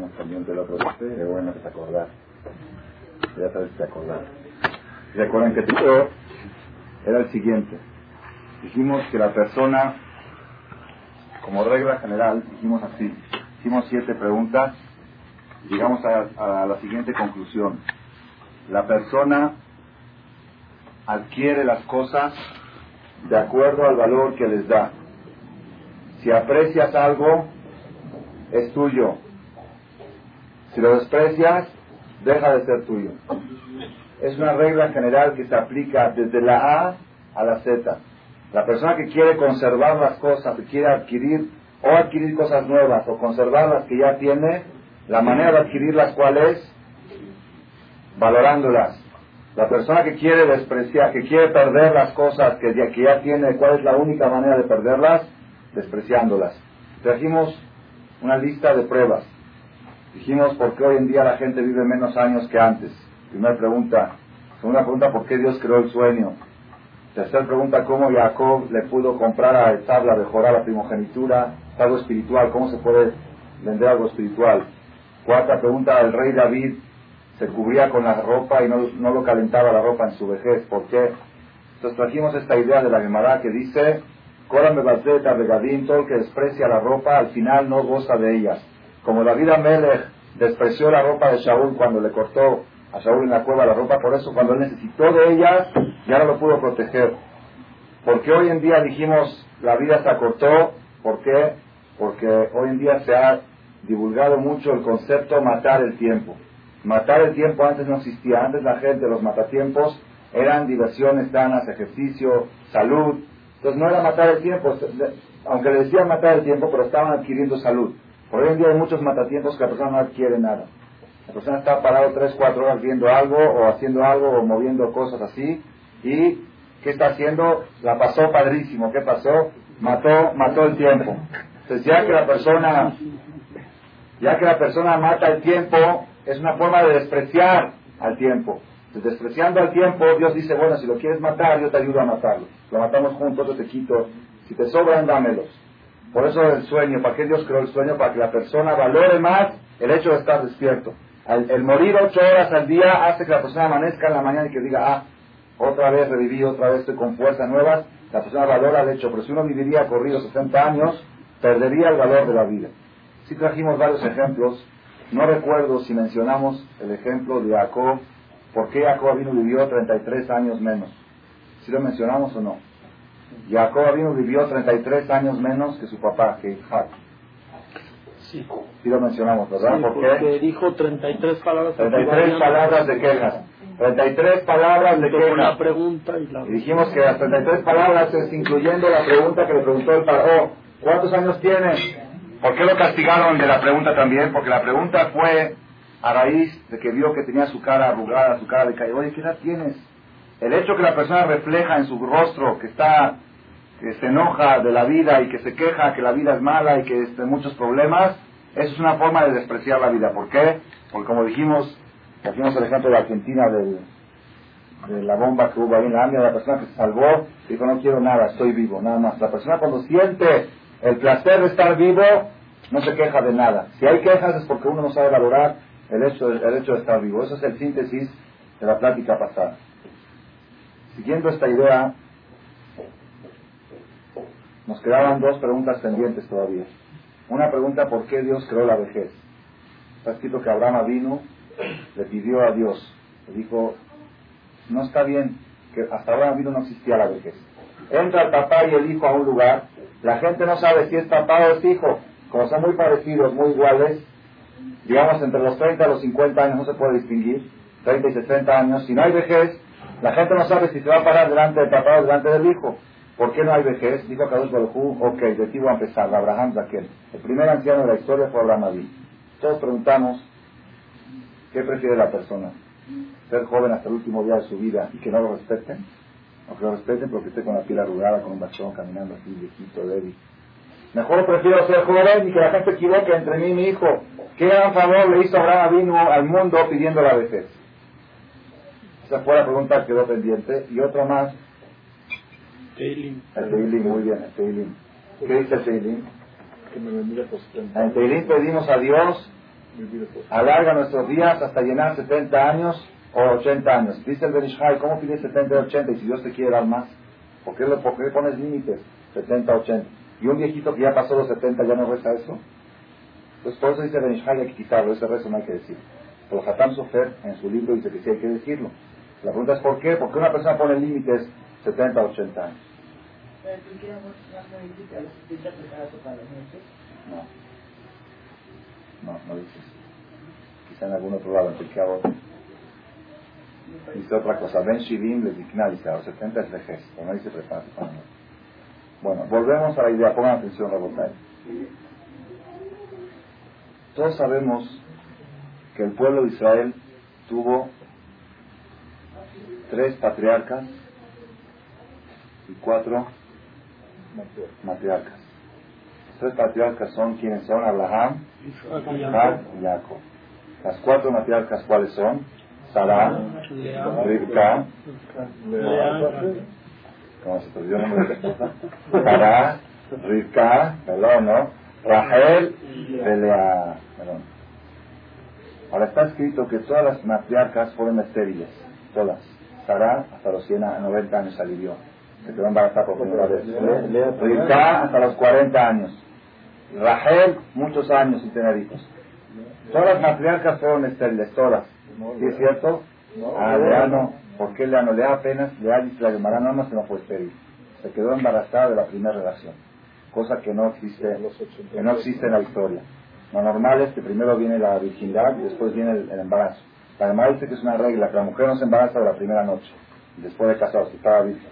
teníamos pendiente otro día. Qué bueno que te acordás. Ya sabes que te acordás. Recuerden que todo era el siguiente. Dijimos que la persona, como regla general, dijimos así. Hicimos siete preguntas llegamos a, a la siguiente conclusión. La persona adquiere las cosas de acuerdo al valor que les da. Si aprecias algo, es tuyo. Si lo desprecias, deja de ser tuyo. Es una regla general que se aplica desde la A a la Z. La persona que quiere conservar las cosas, que quiere adquirir o adquirir cosas nuevas o conservar las que ya tiene, la manera de adquirirlas cuál es? Valorándolas. La persona que quiere despreciar, que quiere perder las cosas que ya, que ya tiene, ¿cuál es la única manera de perderlas? Despreciándolas. Trajimos una lista de pruebas. Dijimos por qué hoy en día la gente vive menos años que antes. Primera pregunta. Segunda pregunta, ¿por qué Dios creó el sueño? Tercera pregunta, ¿cómo Jacob le pudo comprar a Esab mejorar la primogenitura? algo espiritual, ¿cómo se puede vender algo espiritual? Cuarta pregunta, el rey David se cubría con la ropa y no, no lo calentaba la ropa en su vejez. ¿Por qué? Entonces trajimos esta idea de la Gemara que dice, Córame Bazeta Regadín, todo el que desprecia la ropa, al final no goza de ellas. Como David Amelech despreció la ropa de Shaul cuando le cortó a Shaul en la cueva la ropa, por eso cuando necesitó de ellas, ya no lo pudo proteger. Porque hoy en día dijimos, la vida se acortó, ¿por qué? Porque hoy en día se ha divulgado mucho el concepto matar el tiempo. Matar el tiempo antes no existía, antes la gente, los matatiempos, eran diversiones sanas, ejercicio, salud, entonces no era matar el tiempo, aunque le decían matar el tiempo, pero estaban adquiriendo salud. Hoy en día hay muchos matatiempos que la persona no adquiere nada. La persona está parado 3, 4 horas viendo algo o haciendo algo o moviendo cosas así y ¿qué está haciendo? La pasó padrísimo. ¿Qué pasó? Mató, mató el tiempo. Entonces ya que la persona, ya que la persona mata el tiempo, es una forma de despreciar al tiempo. Despreciando al tiempo, Dios dice, bueno, si lo quieres matar, yo te ayudo a matarlo. Lo matamos juntos, yo te quito. Si te sobran, dámelos. Por eso el sueño, ¿para qué Dios creó el sueño? Para que la persona valore más el hecho de estar despierto. El, morir ocho horas al día hace que la persona amanezca en la mañana y que diga, ah, otra vez reviví, otra vez estoy con fuerzas nuevas. La persona valora el hecho, pero si uno viviría corrido 60 años, perdería el valor de la vida. Si trajimos varios ejemplos, no recuerdo si mencionamos el ejemplo de Jacob ¿Por qué Jacob vino vivió 33 años menos? ¿Si lo mencionamos o no? Jacob vino vivió 33 años menos que su papá, que Isaac. Sí. Sí lo mencionamos, ¿verdad? Sí, porque dijo 33 palabras. 33 palabras de quejas. 33 palabras de quejas. La pregunta y, la... y dijimos que las 33 palabras es incluyendo la pregunta que le preguntó el faraón. ¿Cuántos años tiene? ¿Por qué lo castigaron de la pregunta también? Porque la pregunta fue a raíz de que vio que tenía su cara arrugada, su cara de caída. Oye, ¿qué edad tienes? El hecho que la persona refleja en su rostro que está, que se enoja de la vida y que se queja que la vida es mala y que tiene muchos problemas, eso es una forma de despreciar la vida. ¿Por qué? Porque como dijimos, dijimos el ejemplo de Argentina de la bomba que hubo ahí en la AMIA, la persona que se salvó dijo no quiero nada, estoy vivo, nada más. La persona cuando siente el placer de estar vivo, no se queja de nada. Si hay quejas es porque uno no sabe valorar el hecho, el hecho de estar vivo. Eso es el síntesis de la plática pasada. Siguiendo esta idea, nos quedaban dos preguntas pendientes todavía. Una pregunta, ¿por qué Dios creó la vejez? Está escrito que Abraham vino, le pidió a Dios, le dijo, no está bien, que hasta ahora vino no existía la vejez. Entra el papá y el hijo a un lugar, la gente no sabe si es papá o es hijo, como son muy parecidos, muy iguales, digamos, entre los 30 y los 50 años no se puede distinguir, 30 y 60 años, si no hay vejez, la gente no sabe si se va a parar delante del papá o delante del hijo. ¿Por qué no hay vejez? Dijo Kadosh Baruj ok, de ti voy a empezar, Abraham Zaquel. El primer anciano de la historia fue Abraham Abí. Todos preguntamos, ¿qué prefiere la persona? ¿Ser joven hasta el último día de su vida y que no lo respeten? O que lo respeten porque esté con la piel arrugada, con un bastón, caminando así, viejito, débil. Mejor prefiero ser joven y que la gente equivoque entre mí y mi hijo. ¿Qué gran favor le hizo Abraham vino al mundo pidiendo la vejez? Esa fue la pregunta que quedó pendiente. Y otra más. Teilim. El Teilim, muy bien, el Teilim. ¿Qué dice el Teilim? Que me bendiga En Teilim pedimos a Dios Alarga nuestros días hasta llenar 70 años o 80 años. Dice el Benishai, ¿cómo pides 70 y 80 y si Dios te quiere dar más? ¿Por qué, por qué pones límites? 70, 80. Y un viejito que ya pasó los 70 ya no reza eso. Entonces por eso dice Benishai hay que quitarlo, ese rezo no hay que decir. Pero Hatam Sofer en su libro dice que sí hay que decirlo. La pregunta es ¿por qué? Porque una persona pone límites 70, 80 años. No. No, no dices. Quizá en algún otro lado, en Pirkei Dice otra cosa. Ben Shivim le digna, dice a los 70 es vejez. Pero no dice prepárate para Bueno, volvemos a la idea. Pongan atención, Rabotay. Todos sabemos que el pueblo de Israel tuvo tres patriarcas y cuatro matriarcas. Los tres patriarcas son quienes son Abraham, Isaac y Jacob. Las cuatro matriarcas cuáles son? Sarah, Rivka, ¿cómo de Rivka, ¿no? Perdón. Ahora está escrito que todas las matriarcas fueron estériles, todas. Hasta los 100, 90 años salió, se quedó embarazada por primera vez. Rivka hasta los 40 años. Rahel, muchos años sin tener hijos. Todas las matriarcas fueron estériles, todas. ¿Sí es cierto? Ah, Lea no. ¿Por qué Lea no? Lea apenas, Lea dice la Gemara no, no se no fue estéril. Se quedó embarazada de la primera relación. Cosa que no existe, que no existe en la historia. Lo normal es que primero viene la virginidad y después viene el, embarazo. La Gemara dice que es una regla, que la mujer no se embaraza de la primera noche, después de casarse, estaba virgen.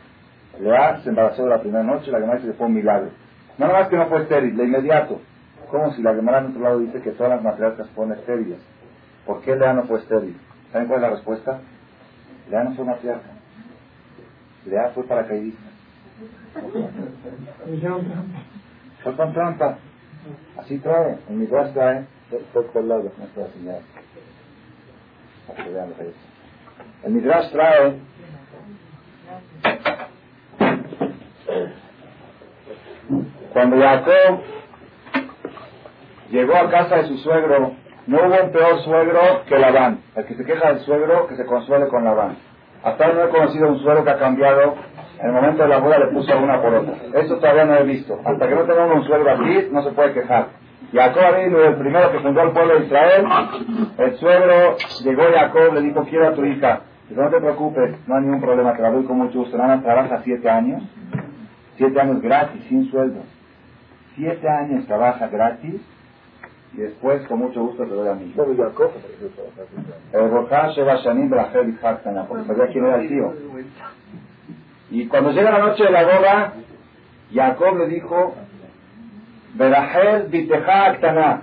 Lea se embarazó de la primera noche, la Gemara dice que fue un milagro. No nada más que no fue estéril, de inmediato. Como si la Gemara en otro lado dice que todas las matriarcas fueron estériles. ¿Por qué Lea no fue estéril? ¿Saben cuál es la respuesta? Lea no fue matriarca. Lea fue paracaidista. Fue con trampa. Así trae. En mi brazo trae. Por el lado. Nuestra señal. Para que vean lo que es. El Midrash trae cuando Jacob llegó a casa de su suegro, no hubo un peor suegro que Labán. El que se queja del suegro, que se consuele con Labán. Hasta ahora no he conocido un suegro que ha cambiado. En el momento de la boda le puso una por otra. Eso todavía no he visto. Hasta que no tengamos un suegro así, no se puede quejar. Jacob vino el primero que fundó el pueblo de Israel. El suegro llegó a Jacob, le dijo, quiero a tu hija. Dijo, no te preocupes, no hay ningún problema, te la doy con mucho gusto. Nada trabaja siete años. Siete años gratis, sin sueldo. Siete años trabaja gratis y después con mucho gusto te doy a mí. El Rojash Sheva Shanim Brachel y porque sabía quién era el tío. Y cuando llega la noche de la boda, Jacob le dijo, Berahel Biteja Aktana,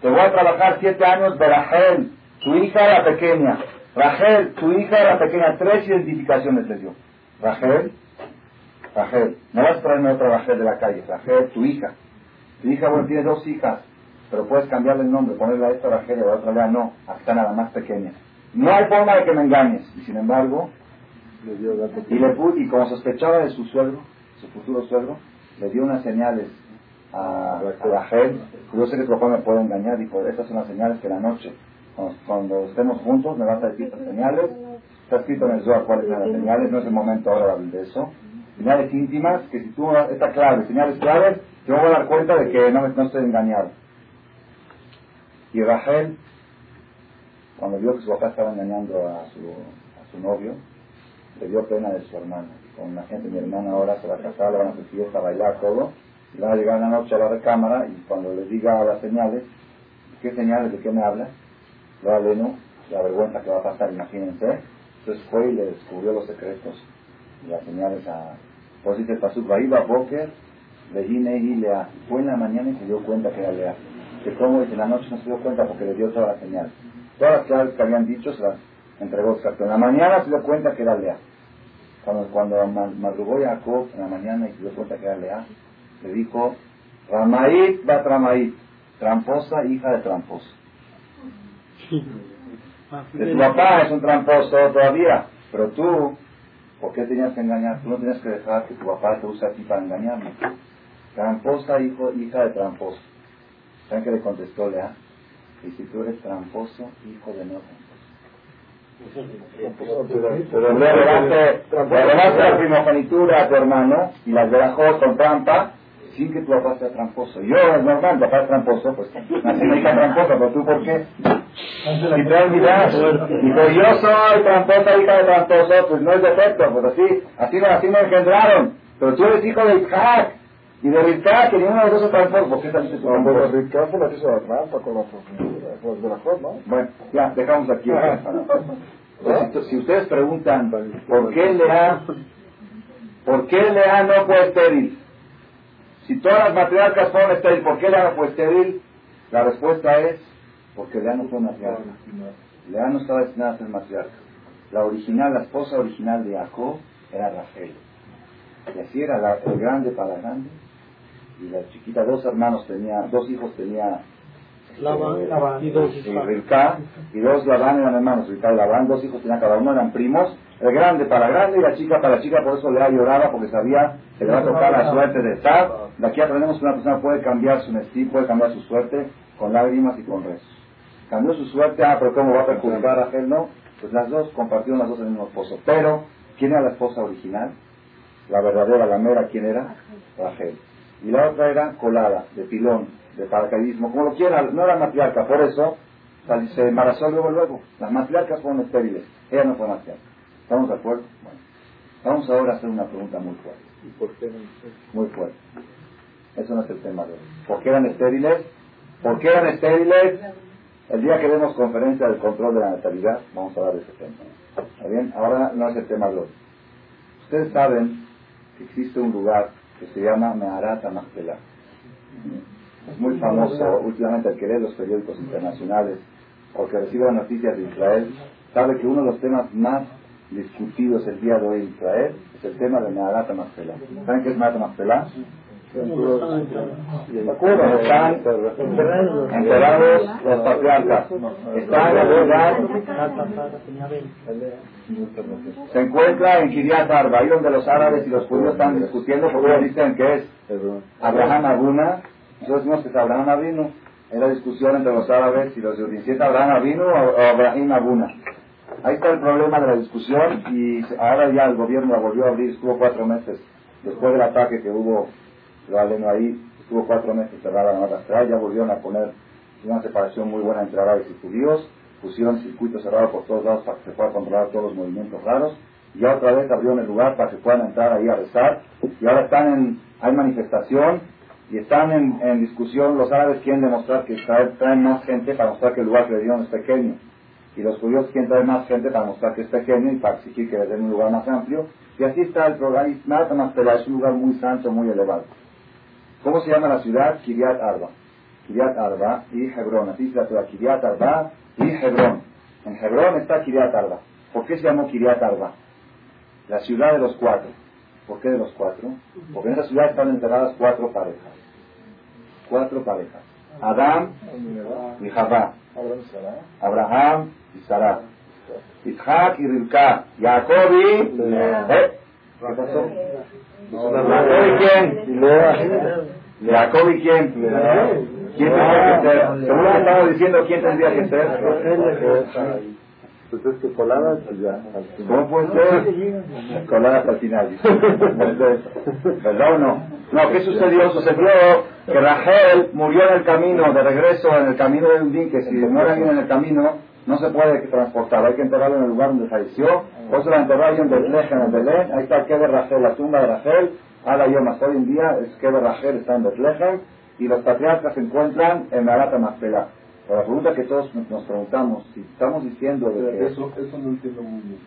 te voy a trabajar siete años, Berahel, tu hija era pequeña. Rachel, tu hija era pequeña. Tres identificaciones le dio. Rachel, Rachel, no vas a traerme otra Rachel de la calle. Rachel, tu hija. Tu hija, bueno, tiene dos hijas pero puedes cambiarle el nombre, ponerle a esta Rachel y a la otra Lea, no, hasta nada más pequeña. No hay forma de que me engañes. Y sin embargo, le dio y, le, y como sospechaba de su suegro, su futuro suegro, le dio unas señales a Rachel. Yo sé que tu papá me puede engañar, dijo, estas son las señales que la noche, cuando, estemos juntos, me vas a decir estas señales. Está escrito en el Zohar cuáles son las señales, no es el momento ahora de eso. Señales íntimas, que si tú, esta clave, señales claves, yo me voy a dar cuenta de que no, no estoy engañado. Y Rachel, cuando vio que su papá estaba engañando a su, a su novio, le dio pena de su hermana. Con la gente, mi hermana ahora se va a casar, le van a hacer fiesta, a bailar, todo. Y van a llegar la noche a la recámara y cuando le diga las señales, ¿qué señales? ¿De qué me habla? Lo aleno, la vergüenza que va a pasar, imagínense. Entonces fue y le descubrió los secretos y las señales a... Pues dice Pasuk, Baiba Boker, Lejine y Lea. Fue en la mañana y se dio cuenta que era Lea que como en la noche no se dio cuenta porque le dio toda la señal. Todas las claves que habían dicho se las entregó exacto. En la mañana se dio cuenta que era Lea. Cuando, cuando madrugó Jacob en la mañana y se dio cuenta que era Lea, le dijo, Ramaid va Ramaid, tramposa, hija de tramposo. De tu papá es un tramposo todavía, pero tú, ¿por qué tenías que engañar? Tú no tenías que dejar que tu papá te use a ti para engañarme. Tramposa, hijo, hija de tramposo. ¿Saben qué le contestó Lea? Y si tú eres tramposo, hijo de no Pero le robaste la primogenitura a tu hermano y las dejó con trampa sin que tu papá sea tramposo. Yo es normal, papá es tramposo, pues nací una hija tramposa, pero tú por qué? Si te olvidas, dijo yo soy tramposa, hija de tramposo, pues no es defecto, pues así, así, así me engendraron. Pero tú eres hijo de Isaac y de Rivka, que ninguno de los dos es tramposo. ¿Por qué saliste tú Cuando tramposo? Rivka fue la que hizo la trampa con la profundidad, con la forma, ¿no? Bueno, ya, dejamos aquí. Entonces, si ustedes preguntan, ¿por qué Lea, por qué Lea no fue estéril? Si todas las matriarcas fueron estériles, ¿por qué Lea fue estéril? La respuesta es, porque Lea no fue matriarca. Lea no estaba destinada a ser matriarca. La original, la esposa original de Jacob era Rachel. Y así era la- grande para la grande. Y la chiquita, dos hermanos tenía, dos hijos tenía Labán y dos y Isaac. Rivka, y dos Labán eran hermanos, Rivka y Labán, dos hijos tenían cada uno, eran primos, el grande para grande y la chica para la chica, por eso Lea lloraba, porque sabía que le va a tocar la suerte de estar. De aquí aprendemos que una persona puede cambiar su destino, puede cambiar su suerte con lágrimas y con rezos. Cambió su suerte, ah, pero ¿cómo va a perjudicar a Rachel? No, pues las dos compartieron las dos en el mismo esposo. Pero, ¿quién era la esposa original? La verdadera, la mera, ¿quién era? Rachel. Y la otra era colada, de pilón, de paracaidismo, como lo quieran, no era matriarca, por eso se embarazó luego luego. Las matriarcas fueron estériles, ella no fue matriarca. ¿Estamos de acuerdo? Bueno, vamos ahora a hacer una pregunta muy fuerte, ¿Y por qué no? muy fuerte. Eso no es el tema de hoy. ¿Por qué eran estériles? ¿Por qué eran estériles? El día que demos conferencia del control de la natalidad, vamos a hablar de ese tema. ¿Está bien? Ahora no es el tema de hoy. Ustedes saben que existe un lugar que se llama Meharat Machpelah. Es muy famoso últimamente el que lee los periódicos internacionales o que recibe las noticias de Israel, sabe que uno de los temas más discutidos el día de hoy en Israel es el tema de Meharat Machpelah. ¿Saben qué es Meharat Machpelah? Donde están enterrados los patriarcas. Está en el lugar se encuentra en Kiryat Arba, ahí donde los árabes y los judíos están discutiendo porque ellos dicen que es Abraham Abuna. Nosotros decimos que Abraham Abinu. Es la discusión entre los árabes y los judíos. Si Abraham Abinu o, Abraham Abuna. Ahí está el problema de la discusión y ahora ya el gobierno la volvió a abrir, estuvo cuatro meses. Después del ataque que hubo, lo ahí, estuvo cuatro meses cerrada la nota ya volvieron a poner una separación muy buena entre árabes y judíos, pusieron circuitos cerrados por todos lados para que se pueda controlar todos los movimientos raros, y otra vez abrieron el lugar para que puedan entrar ahí a rezar, y ahora están en, hay manifestación, y están en, en discusión, los árabes quieren demostrar que traen, traen más gente para mostrar que el lugar que le dieron es pequeño, y los judíos quieren traer más gente para mostrar que es pequeño y para exigir que les den un lugar más amplio, y así está el programa, Mastela es un lugar muy santo, muy elevado. ¿Cómo se llama la ciudad? Kiryat Arba. Kiryat Arba y Hebrón. Así se llama Kiryat Arba y Hebrón. En Hebrón está Kiryat Arba. ¿Por qué se llamó Kiryat Arba? La ciudad de los cuatro. ¿Por qué de los cuatro? Porque en esa ciudad están enterradas cuatro parejas. Cuatro parejas. Adán y Javá. Abraham y Sarah. Isaac y. Jacob y... ¿Eh? ¿Qué pasó? ¿Jacob y quién? Jacob y quién? ¿Quién tendría que ser? Según que estamos diciendo, ¿quién tendría que ser? Pues es que colada pues ya. al final. ¿Cómo puede ser? Colada el final. Entonces, ¿Verdad o no? No, ¿qué sucedió? Sucedió que Rachel murió en el camino, de regreso en el camino de Udín, que si muere alguien en el camino, no se puede transportar, hay que enterrarlo en el lugar donde falleció. Por eso la enterró ahí en Betlehem, en Belén. Ahí está el de Rachel, la tumba de Rachel. A la Yomas, hoy en día es que de Rachel está en Betlehem y los patriarcas se encuentran en Marata Maspelá. Pero la pregunta que todos nos preguntamos, si estamos diciendo de que Eso, eso no entiendo muy bien.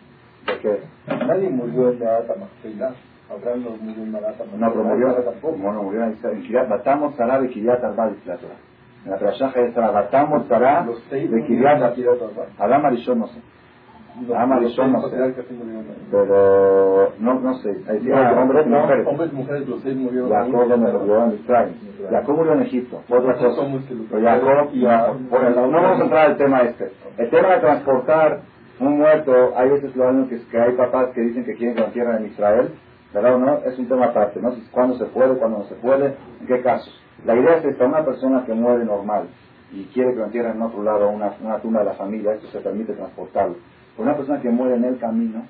de que Nadie murió en Marata Magdalena. Abraham no murió en Marata no, pero murió, tampoco. bueno, murió en Kiryat, Batamos Sará de Kiryat Arba la Torah. En la Perashá de Sará, Batamos Sará de Kiryat Arba. Adán Arishon no sé, Ah, los sé. ahí. pero no, no sé, ahí hombres No, mujeres. Hombres mujeres, los seis murieron. Jacob donde murió en Israel. Jacob murió en Egipto, otra cosa. Somos que lo- Pero Jacob, y bueno, no vamos a entrar al tema este. El tema de transportar un muerto, hay veces lo hacen que, que hay papás que dicen que quieren que lo entierren en Israel, ¿verdad o no? Es un tema aparte, ¿no? Si- ¿Cuándo se puede, cuándo no se puede, en qué casos. La idea es esta, una persona que muere normal y quiere que lo entierren en otro lado, una, una tumba de la familia, esto se permite transportarlo. Por una persona que muere en el camino,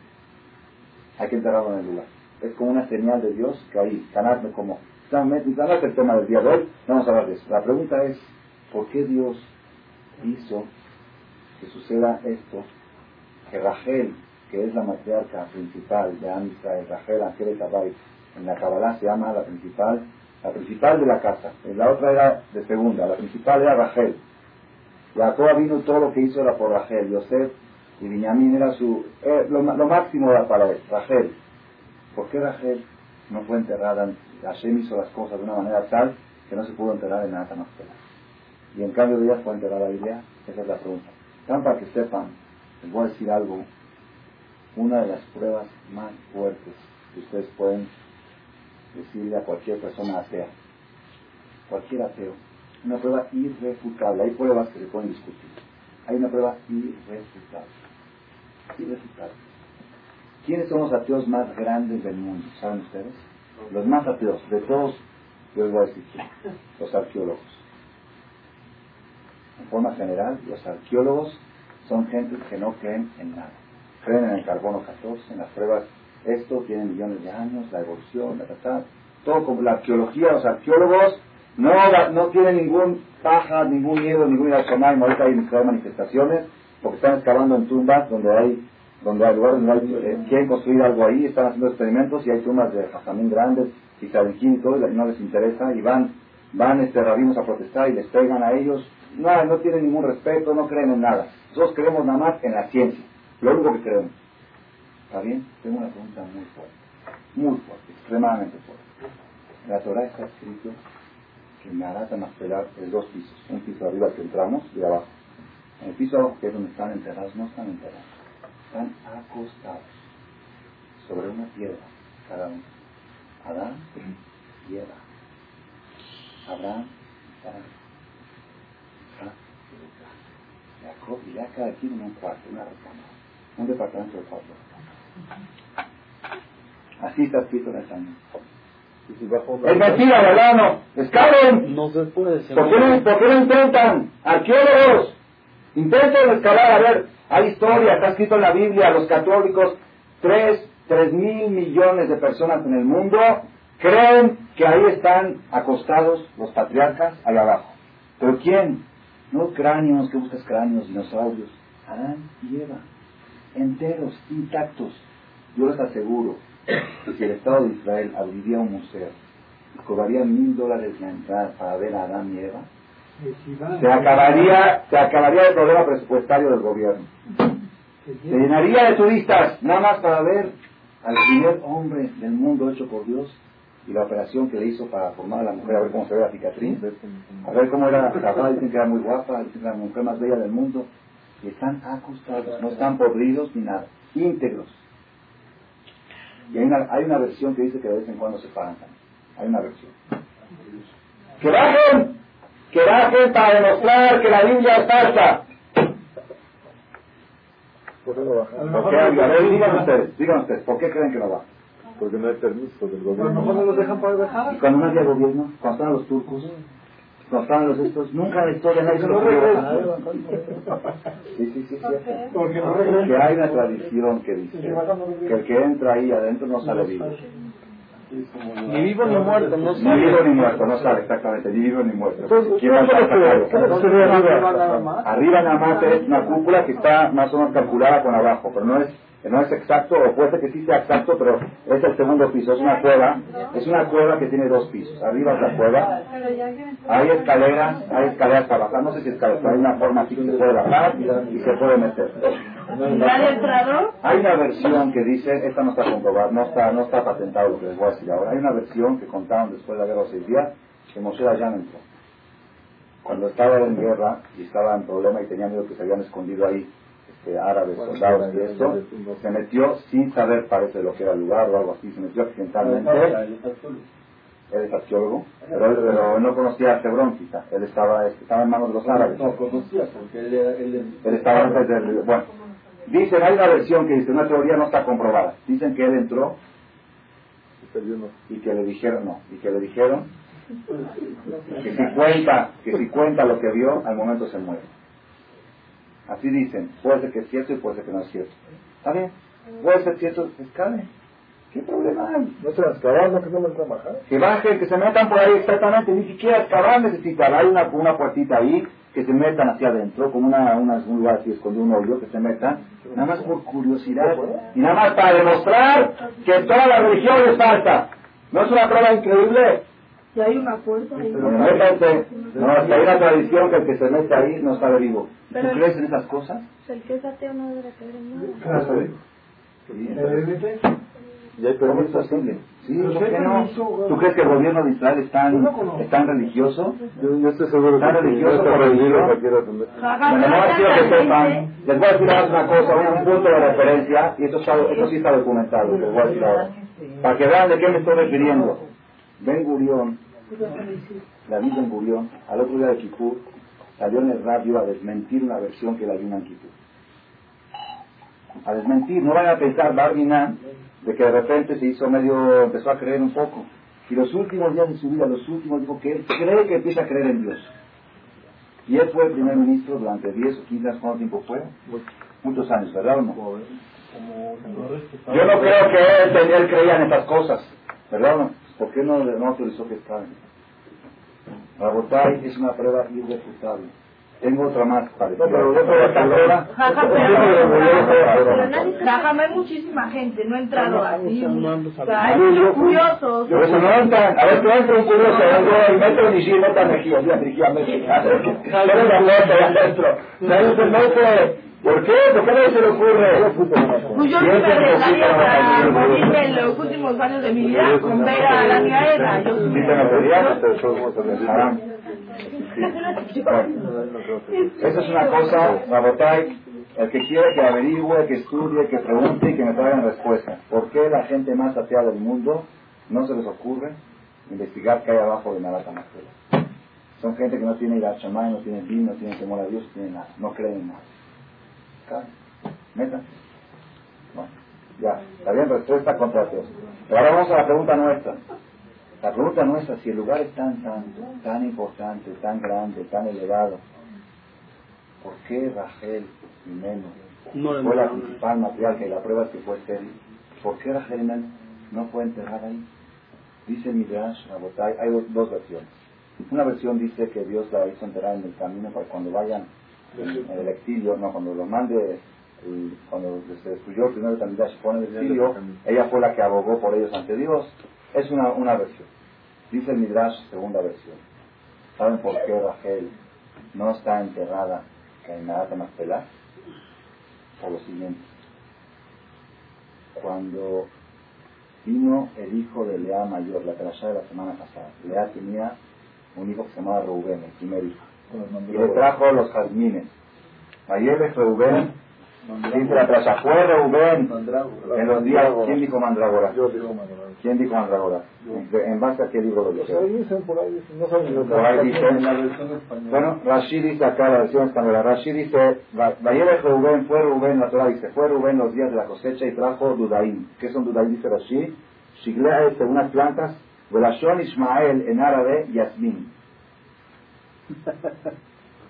hay que enterrarlo en el lugar. Es como una señal de Dios que ahí, sanarme como... Es el tema del día de hoy, vamos a hablar de eso. La pregunta es, ¿por qué Dios hizo que suceda esto? Que Rachel, que es la matriarca principal de Am Israel, Rachel Ángel en la Kabbalah se llama la principal, la principal de la casa. La otra era de segunda, la principal era Rachel. Jacob vino todo lo que hizo era por Rachel. Yosef y Binyamin era su, eh, lo, máximo era para él, Rachel. ¿Por qué Rachel no fue enterrada? Hashem hizo las cosas de una manera tal que no se pudo enterrar en nada más Y en cambio de ella fue enterrada Biblia, esa es la pregunta. Tan para que sepan, les voy a decir algo, una de las pruebas más fuertes que ustedes pueden decirle a cualquier persona atea, cualquier ateo, una prueba irrefutable. Hay pruebas que se pueden discutir. Hay una prueba irrefutable. Irrefutable. ¿Quiénes son los ateos más grandes del mundo? ¿Saben ustedes? Los más ateos, de todos, yo voy a decir los arqueólogos. En forma general, los arqueólogos son gente que no creen en nada. Creen en el carbono 14, en las pruebas esto tiene millones de años, la evolución, la verdad, todo como la arqueología, los arqueólogos no, no tienen ningún paja, ningún miedo, ningún irracional, ahorita hay manifestaciones, porque están excavando en tumbas donde hay, donde hay lugares donde eh, quieren construir algo ahí, están haciendo experimentos y hay tumbas de jazamín grandes y sabiquín y todo, y no les interesa, y van, van este rabinos a protestar y les pegan a ellos, no, no tienen ningún respeto, no creen en nada. Nosotros creemos nada más en la ciencia, lo único que creemos. ¿Está bien? Tengo una pregunta muy fuerte, muy fuerte, extremadamente fuerte. la Torah está escrito que Marata Maspelar es dos pisos, un piso arriba que entramos y abajo. En el piso abajo, que es donde están enterrados, no están enterrados, están acostados sobre una piedra, cada uno. Adán y Eva. Abraham y Sara. Jacob y ya cada quien en un cuarto, una recámara, un departamento de cuatro Así está escrito en el Salmo. Es mentira, ¿verdad? No. Escapen. No se puede. ¿Por qué, no, ¿Por qué no intentan? Arqueólogos. Intenten escalar. A ver, hay historia, está escrito en la Biblia, los católicos, tres, tres mil millones de personas en el mundo creen que ahí están acostados los patriarcas allá abajo. ¿Pero quién? No cráneos, que buscas cráneos, dinosaurios. Adán y Eva enteros, intactos. Yo les aseguro que si el Estado de Israel abriría un museo y cobraría mil dólares la entrada para ver a Adán y Eva, se acabaría, se acabaría el problema presupuestario del gobierno. Se llenaría de turistas, nada más para ver al primer hombre del mundo hecho por Dios y la operación que le hizo para formar a la mujer, a ver cómo se ve la cicatriz, a ver cómo era la dicen que era muy guapa, dicen que era la mujer más bella del mundo, y están acostados, no están podridos ni nada, íntegros. Y hay una, hay una versión que dice que de vez en cuando se paran Hay una versión. ¡Que bajen! ¡Que bajen para demostrar que la Biblia es falsa! ¿Por qué no bajan? ¿Por qué? A ver, digan ustedes, ustedes, ¿por qué creen que no bajan? Porque no hay permiso del gobierno. A lo mejor no los dejan para bajar. ¿Y cuando no había gobierno? Cuando estaban los turcos, cuando estaban los estos, nunca en la historia nadie se lo Sí, sí, sí, Porque hay una tradición que dice que el que entra ahí adentro no sale vivo. Ni vivo ni muerto, no sale. Ni vivo ni muerto, no sale exactamente, ni vivo ni muerto. Arriba nada más es una cúpula que está más o menos calculada con abajo, pero no es no es exacto, o puede ser que sí sea exacto, pero es el segundo piso, es una cueva, es una cueva que tiene dos pisos, arriba es la cueva, hay escaleras, hay escaleras para bajar, no sé si escaleras, pero hay una forma aquí que se puede bajar y se puede meter. Hay una versión que dice, esta no está comprobada, no está, no está patentado lo que les voy a decir ahora, hay una versión que contaron después de la guerra de seis días, que Moshe Dayan entró. Cuando estaba en guerra y estaba en problema y tenía miedo que se habían escondido ahí este, árabes, soldados y esto, se metió sin saber, parece, lo que era el lugar o algo así, se metió accidentalmente. Él es arqueólogo, pero, él, no conocía a Hebrón quizá, él estaba, estaba en manos de los árabes. No conocía, porque él, él, él estaba antes del... Bueno, dicen, hay una versión que dice, una teoría no está comprobada. Dicen que él entró y que le dijeron, no, y que le dijeron Que si cuenta, que si cuenta lo que vio, al momento se muere. Así dicen, puede ser que es cierto y puede ser que no es cierto. ¿Está bien? Puede ser cierto, escabe. ¿Qué problema hay? No se las no que no me trabajar. Que bajen, que se metan por ahí exactamente, ni siquiera excavar necesitan. Hay una, una puertita ahí, que se metan hacia adentro, como una, una, un lugar así escondido, un hoyo, que se metan, nada más por curiosidad, y nada más para demostrar que toda la religión les falta. ¿No es una prueba increíble? Si hay una puerta ahí. Pero métanse. No, si hay una tradición que el que se mete ahí no está vivo. ¿Tú crees en esas cosas? El que es ateo no debe creer en nada. Claro. ¿Y hay permiso? Sí, ¿por qué no? ¿Tú crees que el gobierno de Israel es tan, es tan religioso? Yo, yo estoy seguro ¿Tan religioso por religión? Bueno, no quiero que sepan. Les voy a decir una cosa, un punto de referencia, y esto, está, esto sí está documentado, les voy a decir ahora. Para que vean de qué me estoy refiriendo. Ben Gurión, David Ben Gurión, al otro día de Kippur, salió en el radio a desmentir una versión que la dio en Kippur. A desmentir, no vayan a pensar Barbinan de que de repente se hizo medio, empezó a creer un poco. Y los últimos días de su vida, los últimos, dijo que él cree que empieza a creer en Dios. Y él fue el primer ministro durante 10 o 15 años, ¿cuánto tiempo fue? Muchos años, ¿verdad o no? Yo no creo que él, él creía en estas cosas, ¿verdad o no? ¿Por qué no, no autorizó que estaban? Rabotay es una prueba irrefutable. Tengo otra más parecida. No, pero Jajam, hay muchísima gente, no he entrado así. Hay muchos curiosos. Por eso no entran. A ver, tú entras un curioso, y meto ni si meta mejilla, mira, mejilla, mejilla. Sale la nota allá adentro. Nadie se mete. ¿Por qué? ¿Por qué no se le ocurre? Pues yo me para morirme en los últimos años de mi vida con ver a la. Yo sí esa es una cosa, Rabotai, el que quiere que averigüe, que estudie, que pregunte y que me traigan respuesta. ¿Por qué la gente más atea del mundo no se les ocurre investigar qué hay abajo de Narata Marcela? Son gente que no tiene Irachamay, no tiene vino, no tiene temor a Dios, no tiene nada, no creen en nada. Meta. Bueno, ya, está bien, respuesta contra Dios. Pero ahora vamos a la pregunta nuestra. La pregunta nuestra, si el lugar es tan santo, tan importante, tan grande, tan elevado, ¿por qué Rachel y Menos fue la principal material que la prueba es que fue estéril? ¿Por qué Rachel no fue enterrada ahí? Dice Midrash Rabotai, hay dos, versiones. Una versión dice que Dios la hizo enterrar en el camino para cuando vayan en, el exilio, no, cuando lo mande, cuando se destruyó el primer Midrash se pone el exilio, ella fue la que abogó por ellos ante Dios. Es una, una versión. Dice el Midrash, segunda versión. ¿Saben por qué Rachel no está enterrada en Narata Maspelah? Por lo siguiente. Cuando vino el hijo de Lea mayor, la trayada de la semana pasada, Lea tenía un hijo que se llamaba Reuben, el primer hijo. Y le trajo los jazmines. Ayer Reuben Dice la traza, fue Reubén en los días, ¿quién dijo Mandragora? Yo digo Mandragora. ¿Quién dijo Mandragora? ¿En base a qué libro lo dice? Por ahí dicen, por ahí dicen, no saben lo que Por ahí dicen, bueno, Rashi dice acá la versión española, Rashi dice, Vayere Reubén, fue Reubén, la Torah dice, fue Reubén los días de la cosecha y trajo Dudaim. ¿Qué son Dudaim? Dice Rashi, Shiglea es unas plantas, Velashon Ismael en árabe, Yasmin.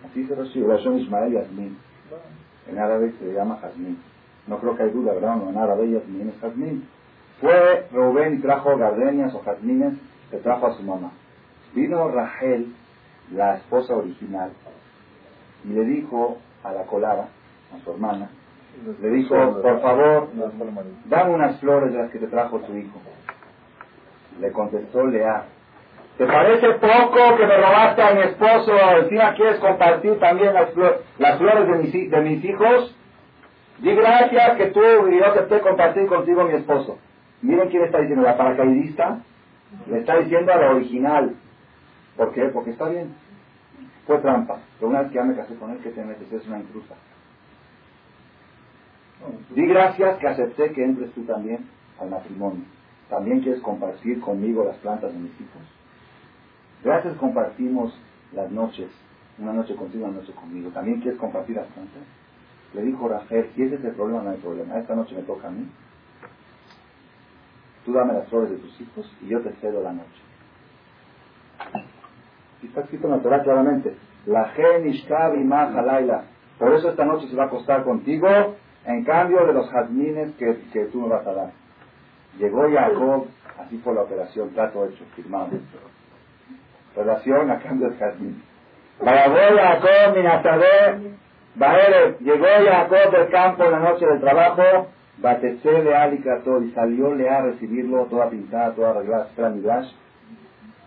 Así dice Rashi, Velashon Ismael, Yasmin. En árabe se llama jazmín. No creo que hay duda, ¿verdad? No, en árabe Yasmín es jazmín. Fue Rubén y trajo gardenias o jazmines que trajo a su mamá. Vino Rachel, la esposa original, y le dijo a la colada, a su hermana, le dijo, por favor, dame unas flores de las que te trajo tu hijo. Le contestó Lea, ¿Te parece poco que me robaste a mi esposo? Encima quieres compartir también las, las flores de mis, de mis hijos. Di gracias que tú y yo acepté compartir contigo mi esposo. Miren quién está diciendo, la paracaidista le está diciendo a la original. ¿Por qué? Porque está bien. Fue trampa. Pero una vez que ya me casé con él, que te metes? Es una intrusa. Di gracias que acepté que entres tú también al matrimonio. También quieres compartir conmigo las plantas de mis hijos. Gracias compartimos las noches, una noche contigo, una noche conmigo. ¿También quieres compartir las plantas? Le dijo Rafael, si ese es el problema, no hay problema. Esta noche me toca a mí. Tú dame las flores de tus hijos y yo te cedo la noche. está escrito en la Torah claramente. La gen ishkabi laila. Por eso esta noche se va a acostar contigo en cambio de los jazmines que, que tú me vas a dar. Llegó Jacob, así fue la operación, trato hecho, firmado. Relación a cambio de jazmín. Jacob, Baere, llegó Jacob del campo en la noche del trabajo, Batese de Alicato y salió le a recibirlo, toda pintada, toda arreglada, mi dash.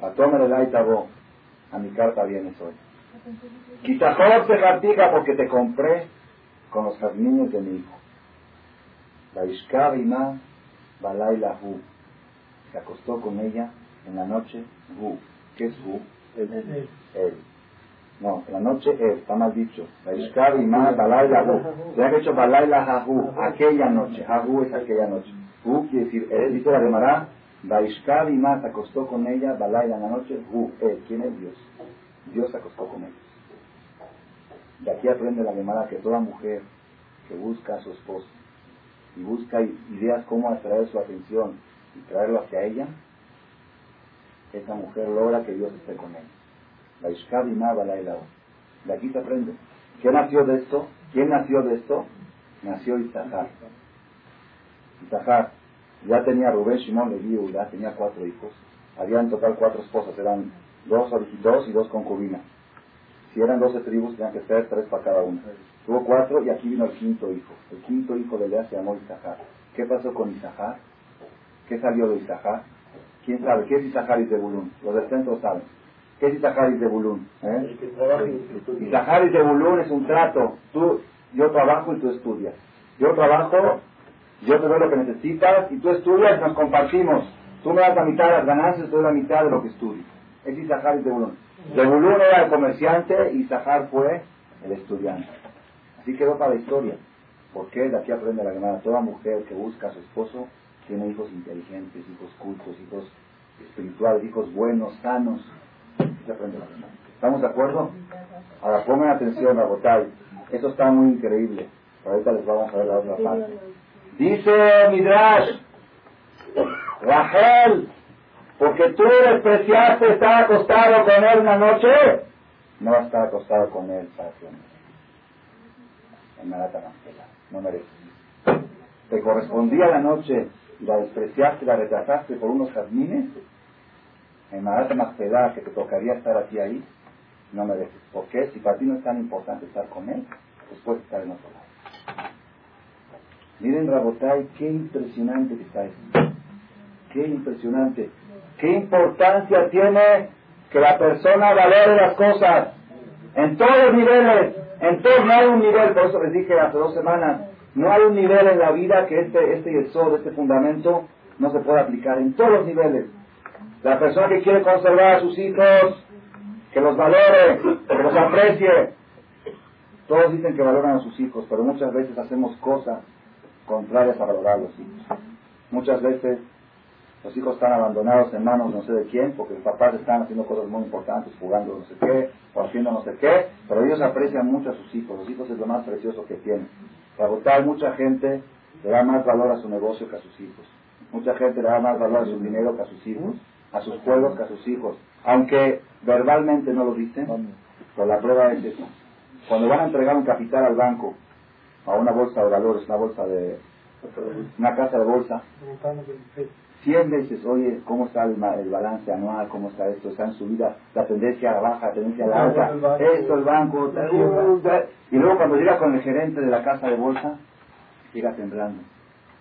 A tomar el aitabo, a mi carta vienes hoy. Quitajor se cartica porque te compré con los jazmines de mi hijo. La Ishkabima Balaila Hu. Se acostó con ella en la noche Hu. ¿Qué es Hu? Él. él. No, la noche él, está mal dicho. La Ishkabima Balaila Hu. Se ha hecho Balaila Hahu, aquella noche. Hahu es aquella noche. Hu quiere decir, él dice la Gemara, Vaishkabima se acostó con ella, Balaila en la noche, Hu, él. ¿Quién es Dios? Dios acostó con ella. De aquí aprende la Gemara que toda mujer que busca a su esposo y busca ideas cómo atraer su atención y traerlo hacia ella, esa mujer logra que Dios esté con ella. La Ishkabima Balaila. De aquí se aprende. ¿Quién nació de esto? ¿Quién nació de esto? Nació Isahar. Isahar ya tenía Rubén, Shimon, Levi, ya tenía cuatro hijos. Había en total cuatro esposas, eran dos, dos y dos concubinas. Si eran doce tribus, tenían que ser tres para cada una. Tuvo cuatro y aquí vino el quinto hijo. El quinto hijo de Lea se llamó Isahar. ¿Qué pasó con Isahar? ¿Qué salió de Isahar? ¿Quién sabe? ¿Qué es Isahar y Zebulun? Los del centro saben. ¿Qué es Isahar y Zebulun? ¿Eh? Isahar y Zebulun es un trato. Tú, yo trabajo y tú estudias. Yo trabajo, yo te doy lo que necesitas y tú estudias y nos compartimos. Tú me das la mitad de las ganancias, doy la mitad de lo que estudio. Es Isahar y Zebulun. Zebulun era el comerciante y Zahar fue el estudiante. Así quedó para la historia. Porque de aquí aprende la Gemara. Toda mujer que busca a su esposo tiene hijos inteligentes, hijos cultos, hijos espirituales, hijos buenos, sanos. Se aprende la. ¿Estamos de acuerdo? Ahora pongan atención a Botay. Esto está muy increíble. Ahorita les vamos a ver la otra parte. Dice Midrash, Rachel, porque tú despreciaste estar acostado con él una noche, no vas a estar acostado con él para siempre. En Marata no mereces. Te correspondía la noche y la despreciaste, la retrasaste por unos jazmines, en Marata Maspedá, que te tocaría estar aquí ahí, no mereces. ¿Por qué? Si para ti no es tan importante estar con él, pues puedes estar en otro lado. Miren, Rabotay, qué impresionante que está esto. Qué impresionante. ¿Qué importancia tiene que la persona valore las cosas? En todos los niveles, en todos, no hay un nivel, por eso les dije hace dos semanas, no hay un nivel en la vida que este, este yesod, este fundamento, no se pueda aplicar en todos los niveles. La persona que quiere conservar a sus hijos, que los valore, que los aprecie. Todos dicen que valoran a sus hijos, pero muchas veces hacemos cosas contrarias a valorar a los hijos. Muchas veces los hijos están abandonados en manos no sé de quién, porque los papás están haciendo cosas muy importantes, jugando no sé qué, o haciendo no sé qué, pero ellos aprecian mucho a sus hijos, los hijos es lo más precioso que tienen. Para votar, mucha gente le da más valor a su negocio que a sus hijos. Mucha gente le da más valor a su dinero que a sus hijos, a sus que a sus hijos. Aunque verbalmente no lo dicen, pero la prueba es esa. Cuando van a entregar un capital al banco, a una bolsa de valores, una bolsa de, una casa de bolsa, 100 veces, oye, ¿cómo está el, balance anual? ¿Cómo está esto? ¿Está en subida? La tendencia a la baja, la tendencia a la alta. Esto, el banco. y luego cuando llega con el gerente de la casa de bolsa, llega temblando.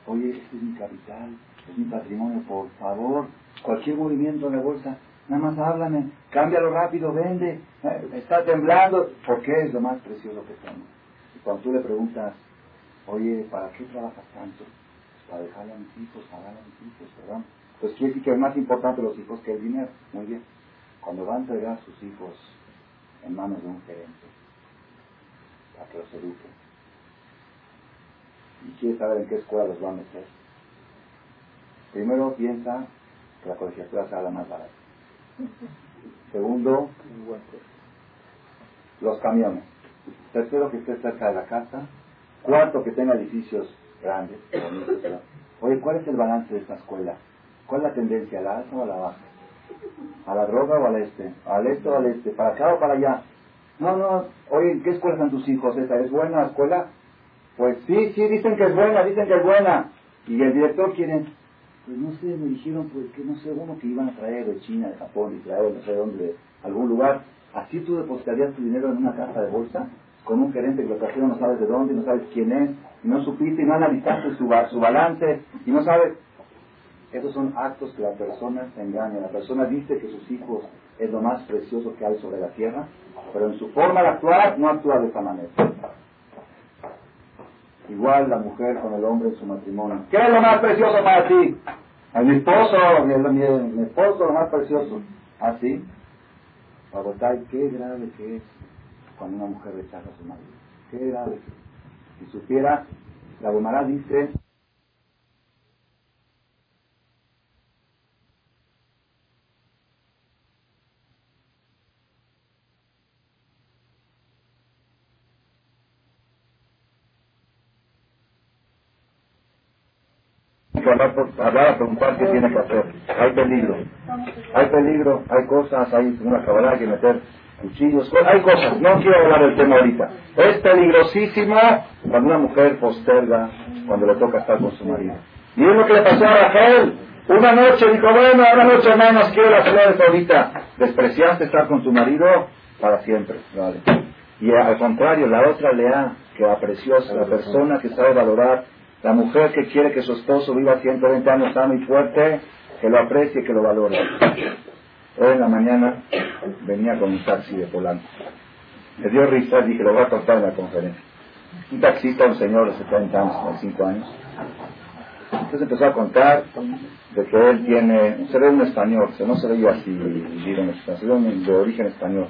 Oye, este es mi capital, es mi patrimonio, por favor. Cualquier movimiento en la bolsa, nada más háblame, cámbialo rápido, vende. Está temblando. ¿Por qué es lo más precioso que tengo? Y cuando tú le preguntas, oye, ¿para qué trabajas tanto? para dejarle a mis hijos, pagar a mis hijos, ¿verdad? Pues quiere decir que es más importante los hijos que el dinero. Muy bien. Cuando va a entregar a sus hijos en manos de un gerente, para que los eduque, y quiere saber en qué escuela los va a meter, primero piensa la colegiatura sea la más barata. Segundo, los camiones. Tercero, que esté cerca de la casa. Cuarto, que tenga edificios grandes, Oye, ¿cuál es el balance de esta escuela? ¿Cuál es la tendencia, la alta o la baja? ¿A la droga o al este? ¿Al este o al este? ¿Para acá o para allá? No, no, oye, ¿en qué escuela están tus hijos? ¿Esa es buena la escuela? Pues sí, sí, dicen que es buena, dicen que es buena. ¿Y el director quién es? Pues no sé, me dijeron, pues que no sé, uno que iban a traer de China, de Japón, Israel, no sé dónde, de algún lugar. ¿Así tú depositarías tu dinero en una casa de bolsa? Con un gerente que lo trajeron, no sabes de dónde, no sabes quién es, y no supiste, y no analizaste su, su balance, y no sabes. Esos son actos que la persona se engaña. La persona dice que sus hijos es lo más precioso que hay sobre la tierra, pero en su forma de actuar no actúa de esa manera. Igual la mujer con el hombre en su matrimonio. ¿Qué es lo más precioso para ti? A mi esposo, mi, mi, mi esposo lo más precioso. ¿Así? ¿Ah, qué grave que es cuando una mujer rechaza a su marido. Qué grave que es. Si supiera, la Gomara dice hablar, hablar a preguntar qué tiene que hacer. Hay peligro. Hay peligro, hay cosas, hay una cabalada que meter cuchillos, hay cosas. No quiero hablar del tema ahorita. Es peligrosísimo cuando una mujer posterga cuando le toca estar con su marido. Y es lo que le pasó a Rafael. Una noche dijo, bueno, una noche menos quiero las flores ahorita. Despreciaste estar con tu marido para siempre. Vale. Y al contrario, la otra lea que apreció la persona que sabe valorar la mujer que quiere que su esposo viva 120 años sano y fuerte, que lo aprecie, que lo valore. Hoy en la mañana venía con un taxi de Polanco. Me dio risa, dije, lo voy a contar en la conferencia. Un taxista, un señor de 70 años, 75 años. Entonces empezó a contar de que él tiene, se ve un español, se no se veía así, se ve de origen español,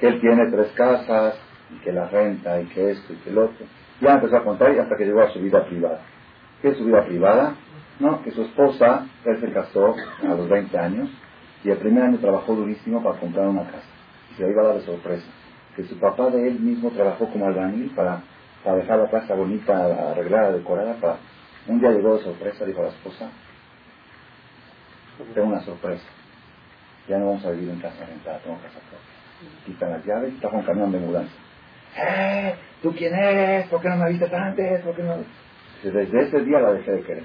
que él tiene tres casas, y que la renta, y que esto, y que el otro. Ya empezó a contar y hasta que llegó a su vida privada. ¿Qué es su vida privada? No, que su esposa, él se casó a los 20 años y el primer año trabajó durísimo para comprar una casa. Y se iba a dar de sorpresa. Que su papá de él mismo trabajó como albañil para, para dejar la casa bonita, arreglada, decorada. Para... Un día llegó de sorpresa, dijo a la esposa, tengo una sorpresa. Ya no vamos a vivir en casa rentada, tengo casa propia. Quitan las llaves y está con camión de mudanza. ¡Eh! ¿Tú quién eres? ¿Por qué no me viste antes? ¿Por qué no? Desde ese día la dejé de querer.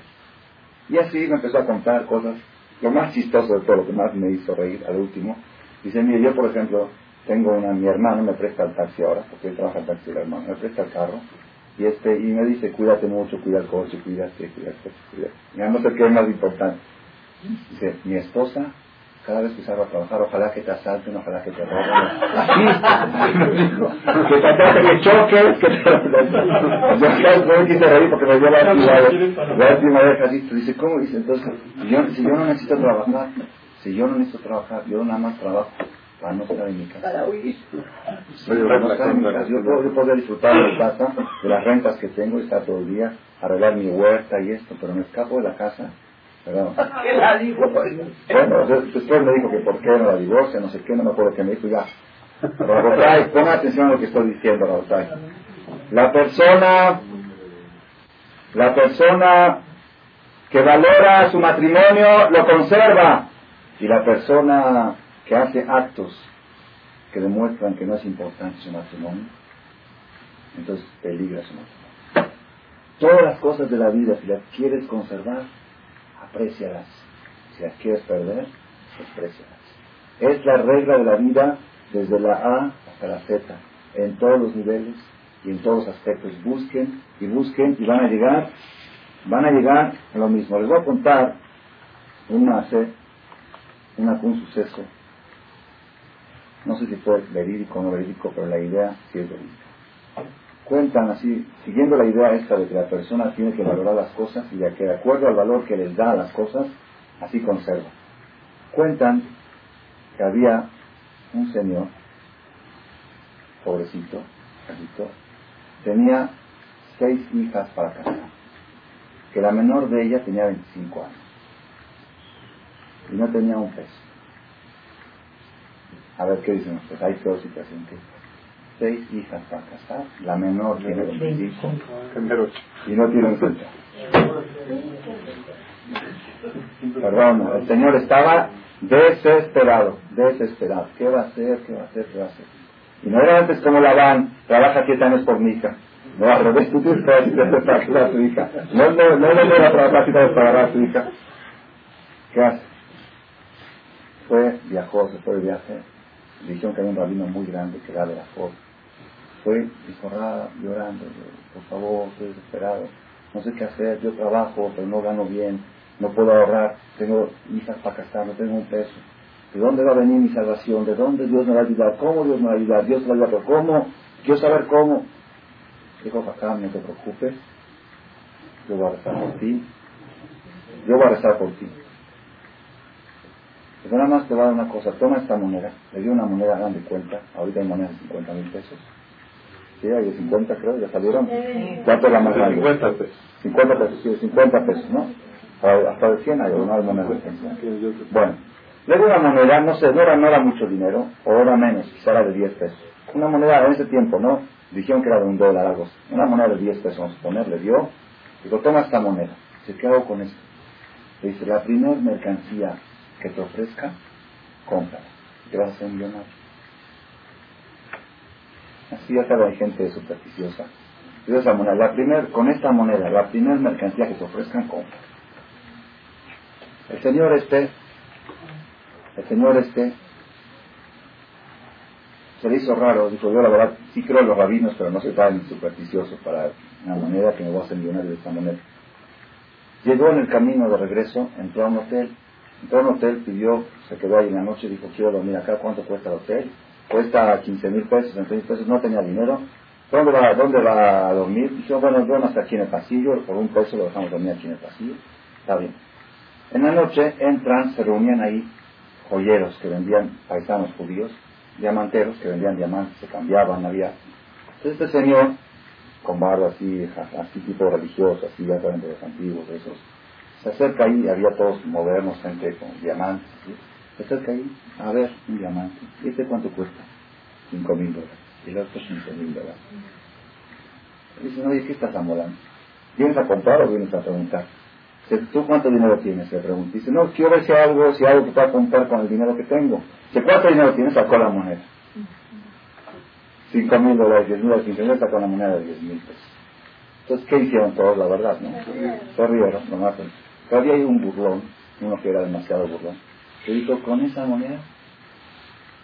Y así me empezó a contar cosas. Lo más chistoso de todo, lo que más me hizo reír al último, dice, mire, yo por ejemplo, tengo una, mi hermano me presta el taxi ahora, porque él trabaja el taxi el hermano, me presta el carro, y este, y me dice, cuídate mucho, cuida el coche, cuídate, cuídate, cuídate. Ya no sé qué es más importante. Dice, mi esposa cada vez que salgo a trabajar, ojalá que te asalten, ojalá que te roben. Así, que te que choques, que te... Yo no me quise reír porque me dio la última vez, la última vez así, dice, ¿cómo dice? Entonces, si yo, si yo no necesito trabajar, si yo no necesito trabajar, yo nada más trabajo para no estar en mi casa. Para huir. Yo, puedo, yo puedo disfrutar de mi casa, de las rentas que tengo, y estar todo el día, arreglar mi huerta y esto, pero me escapo de la casa ¿Qué la dijo? Bueno, después me dijo que por qué no la divorcia, no sé qué, no me acuerdo qué me dijo ya. Rabotay, ponga atención a lo que estoy diciendo, Rabotay. La persona, la persona que valora su matrimonio lo conserva. Y la persona que hace actos que demuestran que no es importante su matrimonio, entonces peligra su matrimonio. Todas las cosas de la vida, si las quieres conservar, aprécialas. Si las quieres perder, desprecialas. Es la regla de la vida desde la A hasta la Z, en todos los niveles y en todos los aspectos. Busquen y busquen y van a llegar, van a llegar a lo mismo. Les voy a contar un una, un suceso. No sé si fue verídico o no verídico, pero la idea sí es verídica cuentan así, siguiendo la idea esta de que la persona tiene que valorar las cosas y de que de acuerdo al valor que les da a las cosas, así conserva. Cuentan que había un señor, pobrecito, tenía seis hijas para casar, que la menor de ellas tenía 25 años y no tenía un peso. A ver qué dicen ustedes, hay peor situación que seis hijas para casar, la menor tiene 25 y no tiene un Perdón, el señor estaba Desesperado, desesperado. ¿Qué va a hacer? ¿Qué va a hacer? ¿Qué va a hacer? Y no era antes como la van, trabaja siete años por mi hija. No, al revés, tú tienes que a tu hija. No, no, no voy a trabajar para pagar a tu hija. ¿Qué hace? Fue, viajó, se fue de viaje. Dijeron que había un rabino muy grande que era de la foto. Fue discorrada, llorando. Por favor, estoy desesperado. No sé qué hacer. Yo trabajo, pero no gano bien. No puedo ahorrar. Tengo hijas para casar, no tengo un peso. ¿De dónde va a venir mi salvación? ¿De dónde Dios me va a ayudar? ¿Cómo Dios me va a ayudar? ¿Dios me va a ayudar? ¿Cómo? Quiero saber cómo. Dijo acá, no te preocupes. Yo voy a rezar por ti. Yo voy a rezar por ti. Pero nada más te va a dar una cosa. Toma esta moneda. Le dio una moneda grande cuenta. Ahorita hay monedas de 50 mil pesos. Sí, hay de 50 creo, ya salieron. ¿Cuánto es la más grande? 50 pesos. 50 pesos, sí, 50 pesos, ¿no? Hasta de 100 hay una moneda de 100. Bueno, le dio una moneda, no sé, no era, no era mucho dinero, o era menos, quizá era de 10 pesos. Una moneda en ese tiempo, ¿no? Dijeron que era de un dólar, algo así. Una moneda de 10 pesos, vamos a poner, le dio. Digo, toma esta moneda. Dice, ¿qué hago con esto? Le dice, la primera mercancía que te ofrezca, cómprala. Te vas a hacer millonario. Así sabe, hay gente supersticiosa. Esa moneda, la primer, con esta moneda, la primera mercancía que te ofrezcan, compra. El señor este, el señor este, se le hizo raro, dijo, yo la verdad sí creo en los rabinos, pero no soy tan supersticioso para una moneda que me voy a hacer millonario de esta moneda. Llegó en el camino de regreso, entró a un hotel, entró un hotel, pidió, se quedó ahí en la noche, dijo, quiero dormir acá, ¿cuánto cuesta el hotel? Cuesta 15 mil pesos, 20 mil pesos, no tenía dinero. ¿Dónde va, ¿Dónde va a dormir? Dijo, bueno, duermo hasta aquí en el pasillo, por un peso lo dejamos dormir aquí en el pasillo. Está bien. En la noche entran, se reunían ahí joyeros que vendían paisanos judíos, diamanteros que vendían diamantes, se cambiaban, había... Entonces este señor, con barba así, así tipo religioso, así ya saben de los antiguos, esos, se acerca ahí, había todos modernos, gente con diamantes, ¿sí? se acerca ahí, a ver, un diamante, ¿y este cuánto cuesta? Cinco mil dólares, y el otro cinco mil dólares. Dice, oye, ¿qué estás amolando? ¿Vienes a comprar o vienes a preguntar? Dice, ¿tú cuánto dinero tienes? Se pregunta. Dice, no, quiero ver si hay algo, si hay algo que pueda comprar con el dinero que tengo. Dice, ¿cuánto dinero tienes? Sacó la moneda. Cinco mil dólares, diez mil, quince mil, sacó la moneda de diez mil pesos. Entonces, ¿qué hicieron todos? La verdad, ¿no? Se rieron, matan. Pero había un burlón, uno que era demasiado burlón, que dijo, con esa moneda,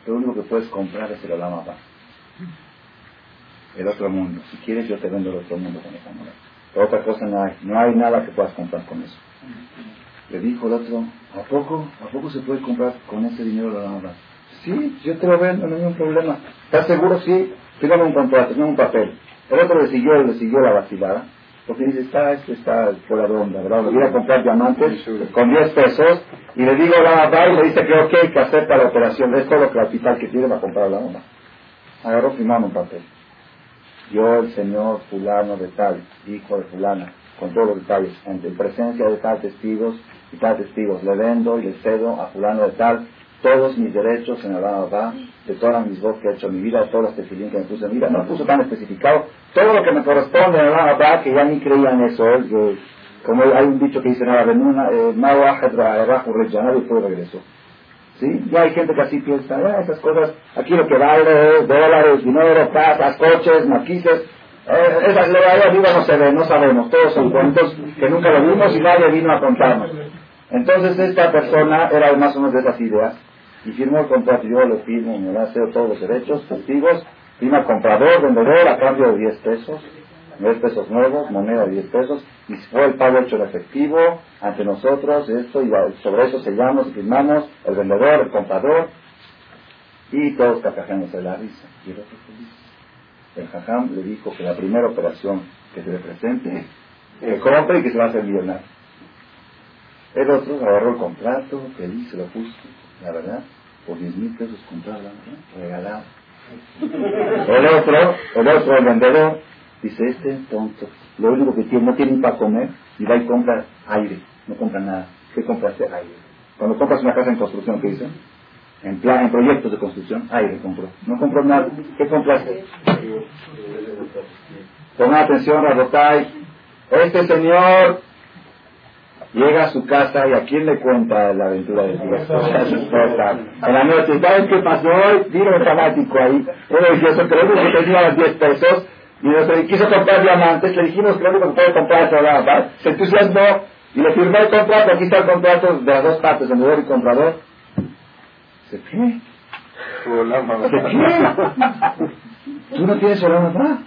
lo único que puedes comprar es el Olama El otro mundo. Si quieres, yo te vendo el otro mundo con esa moneda. Otra cosa no hay. No hay nada que puedas comprar con eso. Le dijo el otro, ¿a poco? ¿A poco se puede comprar con ese dinero la Olama Sí, yo te lo vendo, no hay ningún problema. ¿Estás seguro? Sí. Fíjame un contrato, no un papel. El otro le siguió, le siguió la vacilada. Porque dice, está, esto está fuera de onda, ¿verdad? Voy a comprar diamantes con 10 pesos y le digo la va y le dice que ok, que acepta la operación. Es todo lo capital que tiene para comprar la onda. Agarró firmando un papel. Yo, el señor fulano de tal, hijo de fulana, con todos los detalles, en presencia de tal testigos y tal testigos, le vendo y le cedo a fulano de tal todos mis derechos en la de todas mis voces que he hecho en mi vida, de todas las tefilín que me puse en mi vida, no puso tan especificado, todo lo que me corresponde en la que ya ni creían eso, ¿eh? como hay un dicho que dice, nada, eh, nadie fue regreso. ¿Sí? Ya hay gente que así piensa, ah, esas cosas, aquí lo que vale es dólares, dinero, casas, coches, maquises, eh, esas de allá arriba no se ve, no sabemos, todos son cuentos que nunca lo vimos y nadie vino a contarnos. Entonces esta persona era más o menos de esas ideas y firmó el contrato. Yo lo firmo, me va a hacer todos los derechos, testigos, firma comprador, vendedor a cambio de 10 pesos, 10 pesos nuevos, moneda de 10 pesos, y fue el pago hecho en efectivo ante nosotros, esto, y sobre eso sellamos y firmamos el vendedor, el comprador, y todos cacajándose la risa. Y el otro feliz. El jajam le dijo que la primera operación que se le presente, que compre y que se va a hacer millonario. El otro agarró el contrato, feliz, se lo puso, la verdad, por 10 mil pesos comprado, ¿no? El otro, el otro, el vendedor, dice, este tonto, lo único que tiene, no tiene ni para comer, y va y compra aire, no compra nada. ¿Qué compraste? Aire. Cuando compras una casa en construcción, ¿qué dicen? En plan, en proyectos de construcción, aire compró. No compró nada. ¿Qué compraste? Toma atención, Rabotay. Este señor Llega a su casa y a quién le cuenta la aventura del día. A su esposa. En la noche, ¿sabes qué pasó hoy? Vino un fanático ahí. Uno decía, eso creemos que tenía los 10 pesos y nos quiso comprar diamantes. Le dijimos único que puede comprar es la Se entusiasmó y le firmó el contrato. Aquí está el contrato de las dos partes, vendedor y comprador. ¿Se qué? ¿Se qué? ¿Tú no tienes Olam Abba?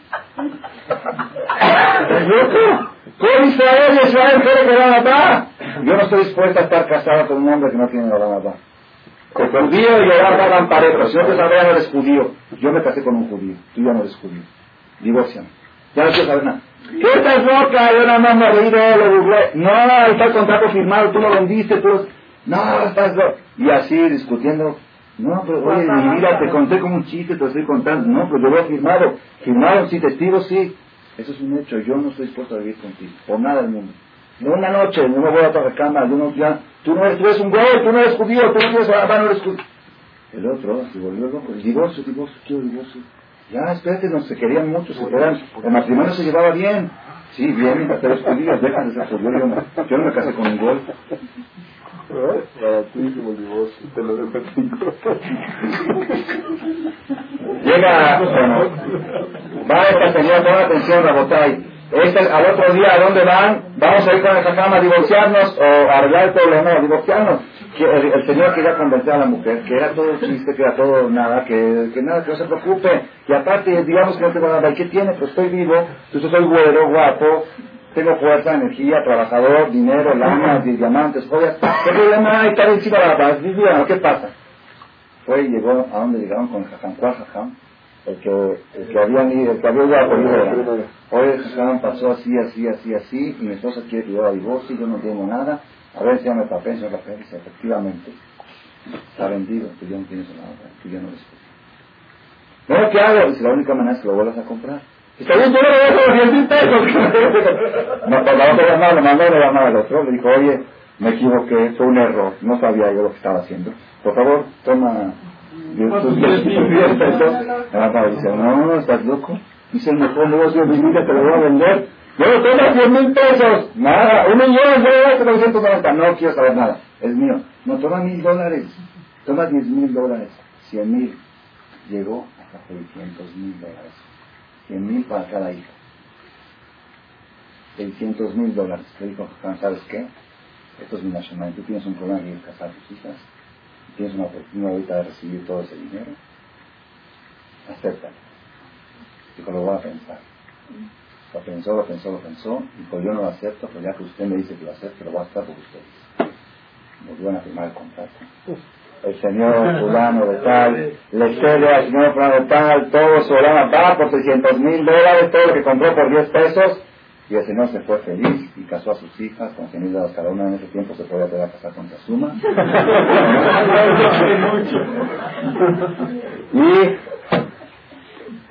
¿Estás loco? ¿Cómo Israel y Israel quiere Olam Abba? Yo no estoy dispuesta a estar casado con un hombre que no tiene Olam Abba. Con judío y Olam van parejos. Si no te sabría, no eres judío. Yo me casé con un judío. Tú ya no eres judío. Divorciame. Ya no quiero saber nada. ¿Qué estás loca? Yo nada más me reí de lo googleé. No, está el contrato firmado, tú lo vendiste, tú... No, estás loca. Y así discutiendo no, pero oye, mi vida te conté como un chiste, te estoy contando. No, pero yo lo he firmado. Firmaron, sí, testigos, sí. Eso es un hecho. Yo no estoy dispuesto a vivir contigo. Por nada del mundo. No una noche, no me voy a otra recámara. No, ya, tú no eres, tú eres un güey, tú no eres judío, tú no eres ah, no eres judío. El otro se volvió loco. Divorcio, divorcio, quiero divorcio. Ya, espérate, no se querían mucho, se querían. El matrimonio se llevaba bien. Sí, bien, mientras eres judío, dejan de ser judío. Yo no, yo no me casé con un Baratísimo el divorcio, te lo Llega, bueno, va esta señora, pon atención, Rabotay. Este, al otro día, ¿a dónde van? Vamos a ir con esa cama a divorciarnos o a arreglar el problema, a divorciarnos. Que el, señor quería convencer a la mujer que era todo chiste, que era todo nada, que, que nada, que no se preocupe. Y aparte, digamos que no tengo nada. ¿Y qué tiene? Pues estoy vivo, yo soy güero, guapo, tengo fuerza, energía, trabajador, dinero, láminas, diamantes, joyas. ¿Qué problema hay? Estar encima de la paz. ¿Qué pasa? Fue y llegó a donde llegaron con Jajam. ¿Cuál Jajam? El que, el que había el que había ido a Oye, Jajam pasó así, así, así, así, y mi esposa quiere que yo a divorcio, yo no tengo nada. A ver si ya me papel, señor papel. Dice, efectivamente, está vendido, tú ya no tienes nada, tú ya no eres No, ¿qué hago? Dice, la única manera es que lo vuelvas a comprar. Bien, yo le voy a 10 mil pesos. no, por la otra llamada, le mandó una llamada al otro, le dijo, oye, me equivoqué, fue un error, no sabía yo lo que estaba haciendo. Por favor, toma tus 10 pesos. La dice, no, estás loco. Dice, el mejor negocio de mi vida, te lo voy a vender. Yo toma 100 mil pesos. Nada, un millón, 990. No quiero saber nada, es mío. No, toma mil dólares. Toma 10 mil dólares. 100 mil. Llegó hasta 600 mil dólares. 100 mil para cada hija. 600 mil dólares. Le dijo, ¿sabes qué? Esto es mi nacional. Tú tienes un problema de casar a tus hijas. Tienes una oportunidad ahorita de recibir todo ese dinero. Acéptalo. Dijo, lo voy a pensar. Lo pensó, lo pensó, lo pensó. Dijo, yo no lo acepto, pero ya que usted me dice que lo acepto, lo voy a aceptar por ustedes. Volvieron a firmar el contrato el señor fulano de tal, le cede al señor fulano de tal, todo su lana va por 600 mil dólares, todo lo que compró por 10 pesos, y el señor se fue feliz y casó a sus hijas con 100 mil dólares cada una. En ese tiempo se podía poder casar con suma. y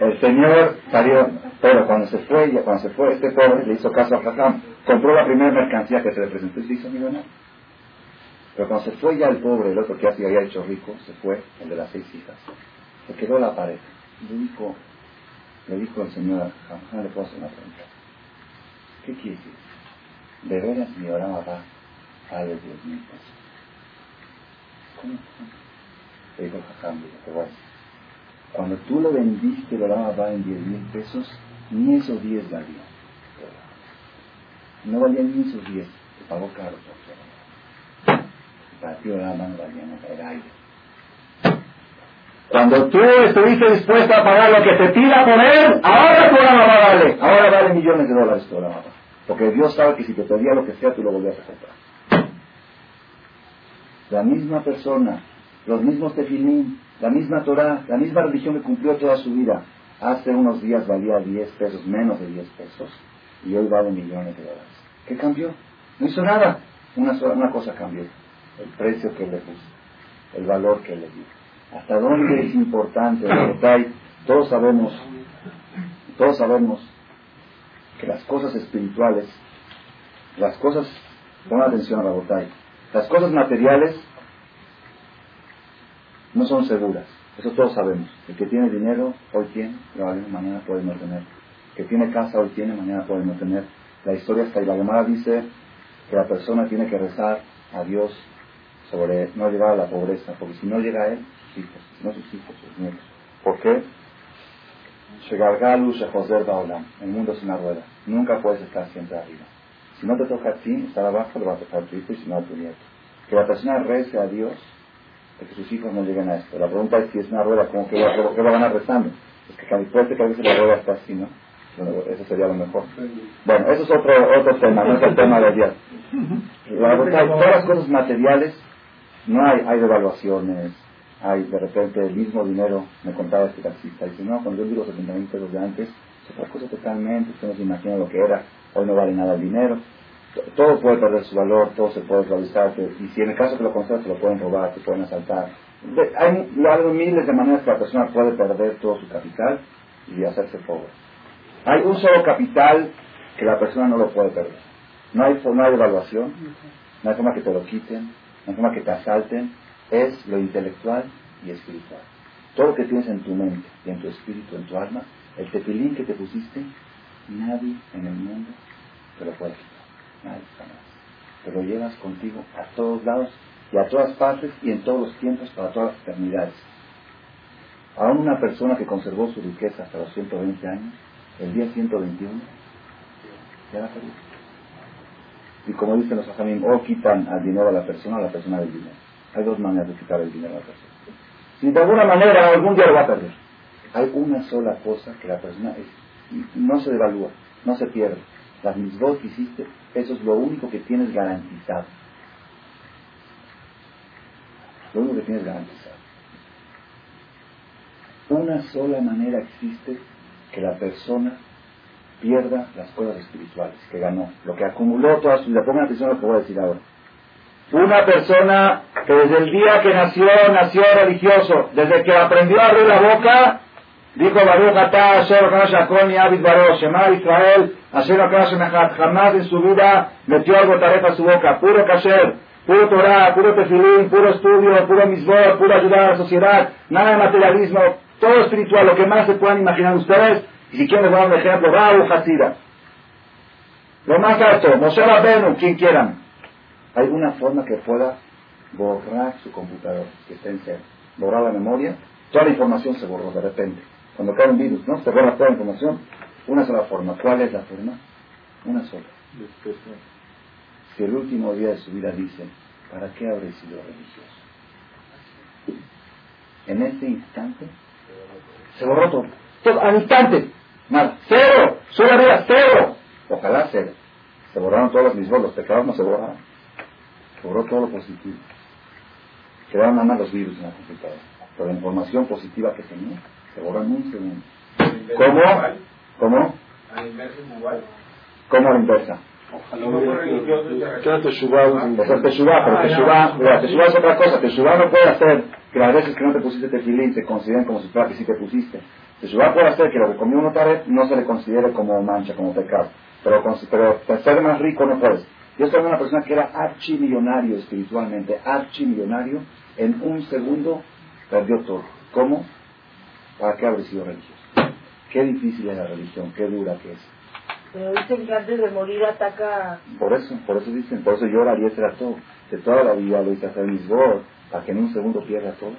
el señor salió, pero cuando se fue, cuando se fue este pobre, le hizo caso a Hassan, compró la primera mercancía que se le presentó y se hizo millonario. Pero cuando se fue ya el pobre, el otro que así había hecho rico, se fue, el de las seis hijas. Se quedó la pareja. Le dijo, le dijo el señor, jamás le puedo hacer una pregunta. ¿Qué quiere decir? De veras mi orama va a diez mil pesos. ¿Cómo? Le dijo Jajam, te voy. Cuando tú lo vendiste, el orama va en diez mil pesos, ni esos diez valían. No valían ni esos diez, te pagó caro partió la mano el aire. Cuando tú estuviste dispuesto a pagar lo que te pida por él, ahora tu mamá vale. Ahora vale millones de dólares tu mamá. Porque Dios sabe que si te pedía lo que sea, tú lo volvías a comprar. La misma persona, los mismos tefilín, la misma Torah, la misma religión que cumplió toda su vida, hace unos días valía 10 pesos, menos de 10 pesos, y hoy vale millones de dólares. ¿Qué cambió? No hizo nada. Una, sola, una cosa cambió el precio que le puso, el valor que le dio. ¿Hasta dónde es importante el Todos sabemos, todos sabemos que las cosas espirituales, las cosas, pon atención a la botella, las cosas materiales no son seguras. Eso todos sabemos. El que tiene dinero hoy tiene, probablemente mañana puede no tener. El que tiene casa hoy tiene, mañana puede no tener. La historia está ahí. La llamada dice que la persona tiene que rezar a Dios sobre no llegar a la pobreza, porque si no llega a él, sus hijos, si no sus hijos, sus nietos. ¿Por qué? El mundo es una rueda. Nunca puedes estar siempre arriba. Si no te toca a ti, estar abajo, le va a tocar a tu hijo y si no a tu nieto. Que la persona rece a Dios de que sus hijos no lleguen a esto. La pregunta es si es una rueda, ¿cómo que, ¿qué va a ganar rezando? Es que puede que a veces la rueda está así, ¿no? eso sería lo mejor. Bueno, eso es otro, otro tema, no es el tema de ayer. La verdad, todas las cosas materiales, no hay, hay devaluaciones, hay de repente el mismo dinero, me contaba este taxista, dice, no, cuando yo digo 70 mil pesos de antes, es otra cosa totalmente, usted no se imagina lo que era, hoy no vale nada el dinero, todo puede perder su valor, todo se puede realizar, y si en el caso que lo conserve, se lo pueden robar, se pueden asaltar. Hay, hay miles de maneras que la persona puede perder todo su capital y hacerse pobre. Hay un solo capital que la persona no lo puede perder. No hay, no hay evaluación, no hay forma que te lo quiten, hay forma que te asalten. Es lo intelectual y espiritual. Todo lo que tienes en tu mente en tu espíritu, en tu alma, el tefilín que te pusiste, nadie en el mundo te lo puede quitar. Nadie jamás. Te lo llevas contigo a todos lados y a todas partes y en todos los tiempos para todas las eternidades. Aún una persona que conservó su riqueza hasta los 120 años, el día 121 ya la perdió. Y como dicen los ajamim, o quitan al dinero a la persona o la persona del dinero. Hay dos maneras de quitar el dinero a la persona. Si de alguna manera algún día lo va a perder. Hay una sola cosa que la persona no se devalúa, no se pierde. Las misbos que hiciste, eso es lo único que tienes garantizado. Lo único que tienes garantizado. Una sola manera existe que la persona pierda las cosas espirituales que ganó, lo que acumuló toda su vida. Pongan atención a lo que voy a decir ahora. Una persona que desde el día que nació, nació religioso, desde que aprendió a abrir la boca, dijo Baruch Atah, Asher Shakoni Abid Baruch, Shema Israel, Asher jamás en su vida metió algo tarefa a su boca, puro kasher, puro Torah, puro tefilín, puro estudio, puro misbor, puro ayudar a la sociedad, nada de materialismo, todo espiritual, lo que más se puedan imaginar ustedes, y si quieren les voy a dar un ejemplo, Raúl Hasida. Lo más alto, Moshe Rabenu, quien quieran. Hay una forma que pueda borrar su computador, que esté en cero. Borrar la memoria, toda la información se borró de repente. Cuando cae un virus, ¿no? Se borra toda la información. Una sola forma. ¿Cuál es la forma? Una sola. Si el último día de su vida dice, ¿para qué habré sido religioso? En ese instante se borró todo. todo al instante. Nada. Cero. Solo había cero. Ojalá cero. Se borraron todos los mismos, los pecados no se borraron. Se borró todo lo positivo. Quedaron nada más los virus en la computadora. Pero la información positiva que tenía se borró en un segundo. ¿Cómo? ¿Cómo? ¿A la inversa igual? ¿Cómo a la inversa? ¿Qué es Teshuvah? Pues Teshuvah, pero Teshuvah, Teshuvah es otra cosa. Teshuvah no puede hacer que las veces que no te pusiste tefilín se consideren como si fuera que sí te pusiste. Teshuvah puede hacer que lo que comió una tarde no se le considere como mancha, como pecado. Pero, pero ser más rico no puedes. Yo soy una persona que era archimillonario espiritualmente, archimillonario, en un segundo perdió todo. ¿Cómo? ¿Para qué haber sido religioso? Qué difícil es la religión, qué dura que es. Pero dicen que antes de morir ataca... Por eso, por eso dicen, por eso llora y ese todo. De toda la vida lo hice hacer mis voz, para que en un segundo pierda todo.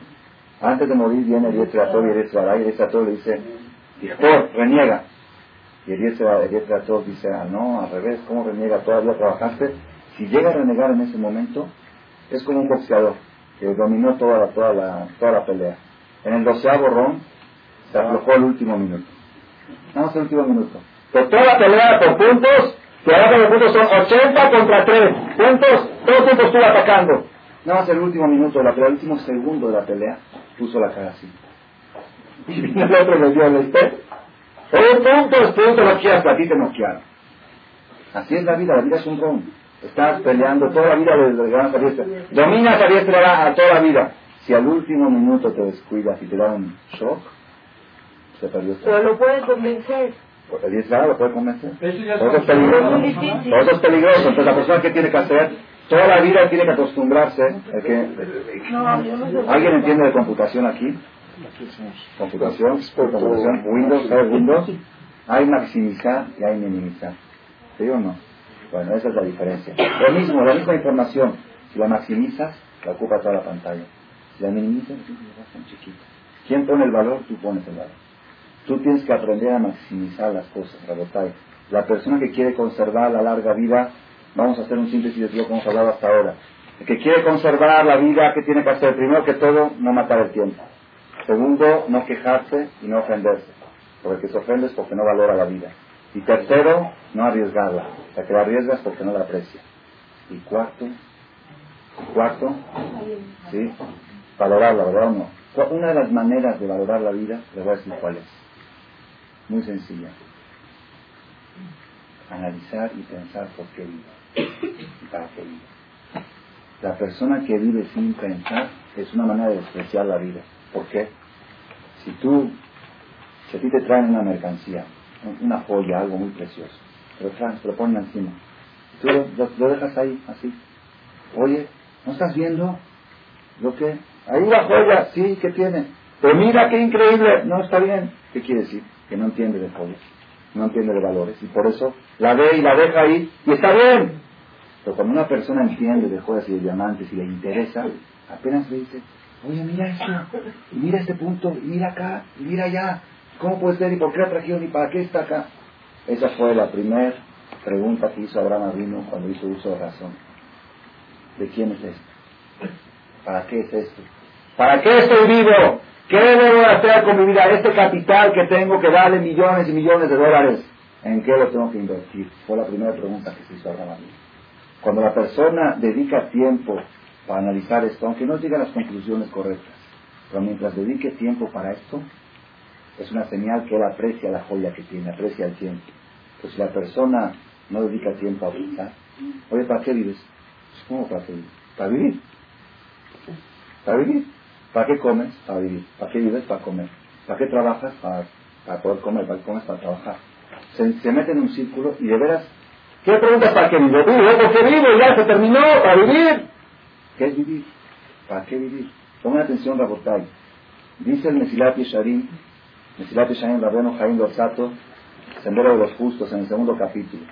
Antes de morir viene el todo y el y el todo le dice, hijo, reniega. Y el todo dice, ah, no, al revés, ¿cómo reniega? Todavía trabajaste. Si llega a renegar en ese momento, es como un boxeador que dominó toda la, toda la, toda la pelea. En el doceavo ron se aflojó el último minuto. Vamos el último minuto. Por toda la pelea por puntos, que ahora los puntos son 80 contra 3. Puntos, todo el tiempo estuvo atacando. Nada más el último minuto de la pelea, el último segundo de la pelea, puso la cara así. Y vino el otro y le dio el este. Oye, puntos, puntos, no quieras, a ti te noquearon. Así es la vida, la vida es un ron. Estás peleando toda la vida desde ganas a diestra. Dominas a diestra a toda la vida. Si al último minuto te descuidas y te da un shock, se perdió todo. Pero lo puedes convencer. Porque el diestra lo puede convencer. Eso es peligroso. Eso es peligroso. Entonces la persona que tiene que hacer Toda la vida tiene que acostumbrarse. que, ¿Alguien entiende de computación aquí? Computación, computación, Windows, ¿sabes Windows? Hay maximizar y hay minimizar. ¿Sí o no? Bueno, esa es la diferencia. Lo mismo, la misma información. Si la maximizas, la ocupa toda la pantalla. Si la minimizas, la chiquita. ¿Quién pone el valor? Tú pones el valor. Tú tienes que aprender a maximizar las cosas. La persona que quiere conservar la larga vida, vamos a hacer un síntesis de lo que hemos hablado hasta ahora. El que quiere conservar la vida, ¿qué tiene que hacer? Primero que todo, no matar el tiempo. Segundo, no quejarse y no ofenderse. Porque el que se ofende es porque no valora la vida. Y tercero, no arriesgarla. La que la arriesgas porque no la aprecia. Y cuarto, cuarto, ¿sí? Valorarla, ¿verdad o no? Una de las maneras de valorar la vida, les voy a decir cuál es. Muy sencilla. Analizar y pensar por qué vive La persona que vive sin pensar es una manera de despreciar la vida. ¿Por qué? Si tú, si a ti te traen una mercancía, una joya, algo muy precioso, te lo traen, te lo ponen encima, tú lo, dejas ahí, así. Oye, ¿no estás viendo lo que? Ahí la joya, sí, ¿qué tiene? Pero mira qué increíble, no está bien. ¿Qué quiere decir? Que no entiende de joyas, no entiende de valores, y por eso la ve y la deja ahí, y está bien. Pero cuando una persona entiende de joyas y de diamantes y le interesa, apenas le dice, oye, mira esto, y mira este punto, y mira acá, y mira allá, ¿cómo puede ser? ¿Y por qué la trajeron? ¿Y para qué está acá? Esa fue la primera pregunta que hizo Abraham Avino cuando hizo uso de razón. ¿De quién es esto? ¿Para qué es esto? ¿Para qué estoy vivo? ¿Qué debo hacer con mi vida? Este capital que tengo que darle millones y millones de dólares, ¿en qué lo tengo que invertir? Fue la primera pregunta que se hizo Abraham. Cuando la persona dedica tiempo para analizar esto, aunque no diga las conclusiones correctas, pero mientras dedique tiempo para esto, es una señal que él aprecia la joya que tiene, aprecia el tiempo. Pues si la persona no dedica tiempo a pensar, oye, ¿para qué vives? Pues, ¿Cómo para qué vives? Para vivir. Para vivir. ¿Para qué comes? Para vivir. ¿Para qué vives? Para comer. ¿Para qué trabajas? Para, para poder comer. ¿Para qué comes? Para trabajar. Se, se mete en un círculo y de veras ¿Qué preguntas para qué vivo? Vivo porque vivo, ya se terminó, para vivir. ¿Qué es vivir? ¿Para qué vivir? Pongan atención, Rabotay. Dice el Mesilat Yesharim, Mesilat Yesharim Rabeno Jaim Dorsato, Sendero de los Justos, en el segundo capítulo.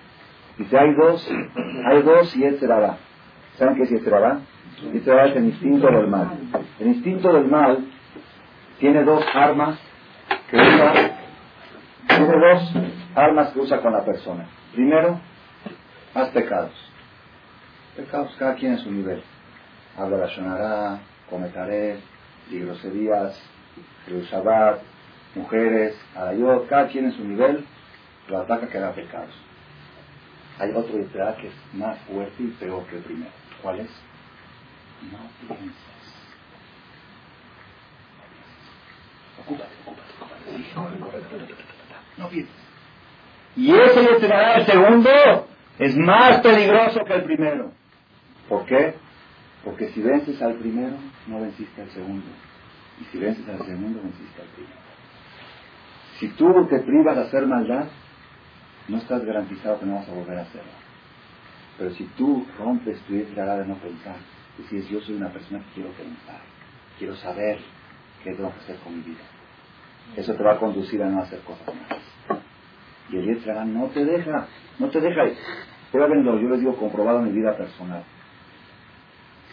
Dice, hay dos, hay dos y Yetzerara. ¿Saben qué es Yetzerara? Yetzerara es el instinto del mal. El instinto del mal tiene dos armas que usa, tiene dos armas que usa con la persona. Primero, más pecados. Pecados cada quien en su nivel. Habla la shonará, comentaré, y groserías, Shabbat, mujeres, arayot, cada quien en su nivel lo ataca que da pecados. Hay otro detrás que es más fuerte y peor que el primero. ¿Cuál es? No pienses. Ocúpate, ocúpate, No pienses. Y ese será el segundo es más peligroso que el primero. ¿Por qué? Porque si vences al primero, no venciste al segundo. Y si vences al segundo, venciste al primero. Si tú te privas de hacer maldad, no estás garantizado que no vas a volver a hacerlo. Pero si tú rompes tu idea de no pensar, dices, yo soy una persona que quiero pensar, quiero saber qué tengo que hacer con mi vida. Eso te va a conducir a no hacer cosas malas. Y el Yetzirah no te deja, no te deja. Pruébenlo, yo les digo comprobado en mi vida personal.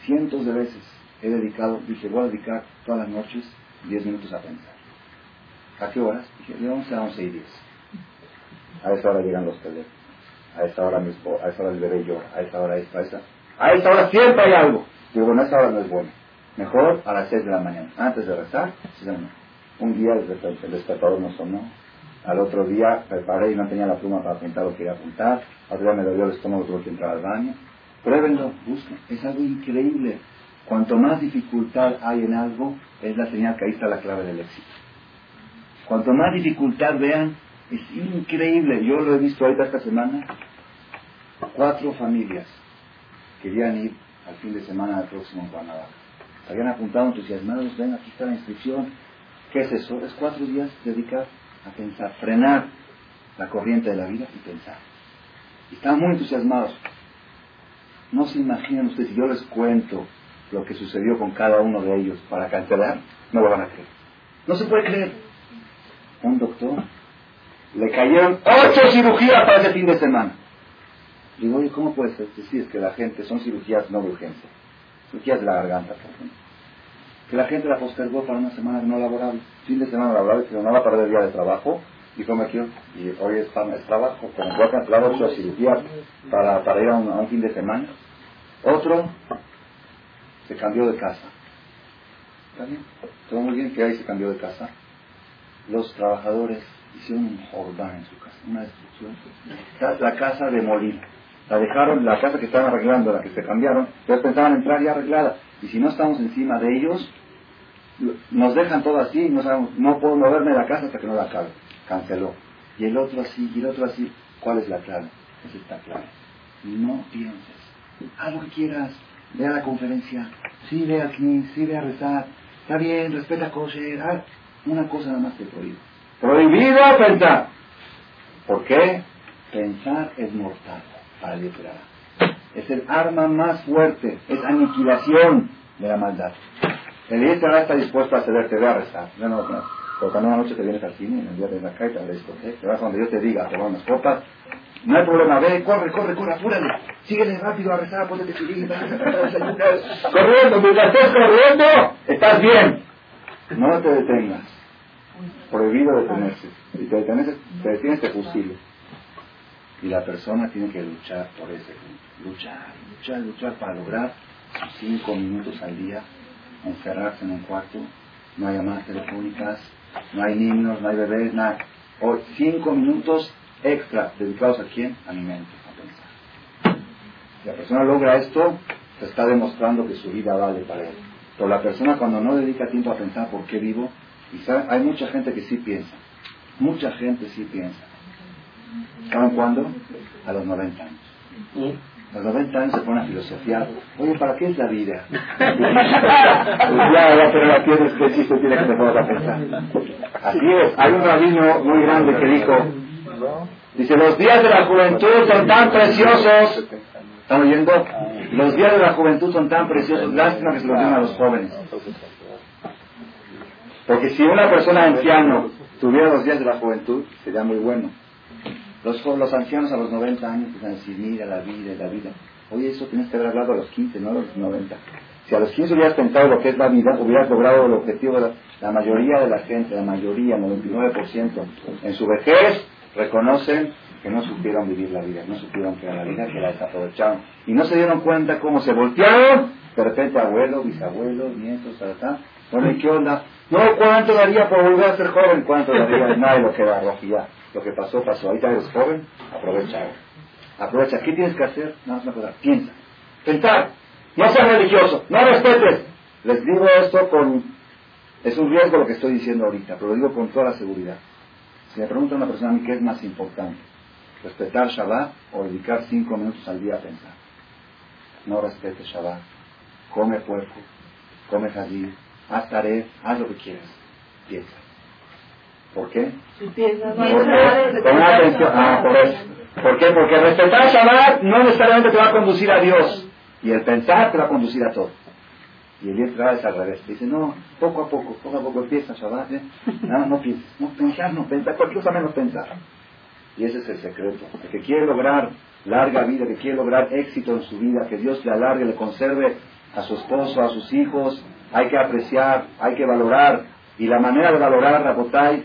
Cientos de veces he dedicado, dije, voy a dedicar todas las noches 10 minutos a pensar. ¿A qué horas? Dije, de 11 a 11 y 10. A esa hora llegan los teléfonos. A esa hora mi esposa, a esa hora el bebé llora, a esa hora esta, a esa. A esa hora siempre hay algo. Digo, bueno, esa hora no es bueno. Mejor a las 6 de la mañana. Antes de rezar, un día el despertador no sonó, al otro día preparé y no tenía la pluma para apuntar lo que iba a apuntar. Al otro día me dolió el estómago, tuve que entrar al baño. Pruébenlo, busquen. Es algo increíble. Cuanto más dificultad hay en algo, es la señal que ahí está la clave del éxito. Cuanto más dificultad vean, es increíble. Yo lo he visto ahorita esta semana. Cuatro familias querían ir al fin de semana del próximo en. Habían apuntado entusiasmados, ven, aquí está la inscripción. ¿Qué es eso? Es cuatro días dedicados a pensar, frenar la corriente de la vida y pensar. Y estaban muy entusiasmados. No se imaginan ustedes, si yo les cuento lo que sucedió con cada uno de ellos para cancelar, no lo van a creer. No se puede creer. Un doctor le cayeron ocho cirugías para ese fin de semana. Digo, oye, ¿cómo puede ser? Que la gente, son cirugías no de urgencia, cirugías de la garganta. Que la gente la postergó para una semana no laborable, fin de semana laborable, pero no va a perder día de trabajo, y come aquí, y hoy es, trabajo, como fue cancelado ocho cirugía para, para ir a un, a un fin de semana. Otro se cambió de casa. ¿Está bien? Todo muy bien que ahí se cambió de casa. Los trabajadores hicieron un jordán en su casa, una destrucción. La casa demolida. La dejaron, la casa que estaban arreglando, la que se cambiaron, entonces pensaban entrar ya arreglada. Y si no estamos encima de ellos, nos dejan todo así, no, sabemos, no puedo moverme de la casa hasta que no la acabe. Canceló. Y el otro así, y el otro así. ¿Cuál es la clave? Esa está clara. No pienses. Haz lo que quieras. Ve a la conferencia. Sí, ve aquí, sí, ve a rezar. Está bien, respeta. Ah, una cosa nada más te prohíbe. Prohibido pensar. ¿Por qué? Pensar es mortal para el Es el arma más fuerte, es aniquilación de la maldad. El Yetzirah está dispuesto a ceder, te voy a rezar. No, no, no. Pero cuando una noche te vienes al cine, en el día de la calle, te te vas donde yo te diga a tomar unas copas, no hay problema, ve, corre, corre, corre, apúrale. Síguele rápido a rezar, ponte feliz, corriendo, mientras estés corriendo, estás bien. No te detengas. Prohibido detenerse. Si te detienes, te detienes, te fusiles. Y la persona tiene que luchar por ese Luchar, luchar, luchar para lograr cinco minutos al día, encerrarse en un cuarto, no hay llamadas telefónicas, no hay niños, no hay bebés, nada. O cinco minutos extra dedicados a quién? A mi mente, a pensar. Si la persona logra esto, se está demostrando que su vida vale para él. Pero la persona cuando no dedica tiempo a pensar por qué vivo, y hay mucha gente que sí piensa, mucha gente sí piensa. ¿Saben cuándo? A los 90 años. A los 90 años se pone a filosofiar. Oye, ¿para qué es la vida? pues ya, la tienes que existe, tiene que te a pensar. Así es. Hay un rabino muy grande que dijo, Dice, los días de la juventud son tan preciosos. ¿Están oyendo? Los días de la juventud son tan preciosos. Lástima que se los den a los jóvenes. Porque si una persona anciana tuviera los días de la juventud, sería muy bueno. Los, los ancianos a los 90 años dicen así, mira la vida la vida. Oye, eso tienes que haber hablado a los 15, no a los 90. Si a los 15 hubieras pensado lo que es la vida, hubieras logrado el objetivo la, mayoría de la gente, la mayoría, 99%, en su vejez reconocen que no supieron vivir la vida, no supieron crear la vida, que la desaprovecharon. Y no se dieron cuenta cómo se voltearon, de repente abuelo, bisabuelo, nietos, tal, Bueno, ¿y qué onda? No, ¿cuánto daría por volver a ser joven? ¿Cuánto daría? Nadie lo que da, ya. Lo que pasó, pasó. Ahorita eres joven, aprovecha Aprovecha. ¿Qué tienes que hacer? Nada más una cosa. Piensa. Pensar. No seas religioso. No respetes. Les digo esto con... Es un riesgo lo que estoy diciendo ahorita, pero lo digo con toda la seguridad. Si me pregunta una persona a mí qué es más importante, respetar Shabbat o dedicar cinco minutos al día a pensar. No respete Shabbat. Come puerco, come jazir, haz tarea, haz lo que quieras. Piensa. ¿Por qué? Con atención. Ah, por eso. ¿Por qué? Porque respetar Shabbat no necesariamente te va a conducir a Dios. Y el pensar te va a conducir a todo. Y el Yetzirah es al revés. Dice, no, poco a poco, poco a poco empieza Shabbat. ¿eh? No, no pienses. No, pensar, no pensar. Cualquier cosa menos pensar. Y ese es el secreto. El que quiere lograr larga vida, que quiere lograr éxito en su vida, que Dios le alargue, le conserve a su esposo, a sus hijos, hay que apreciar, hay que valorar. Y la manera de valorar, Rabotay,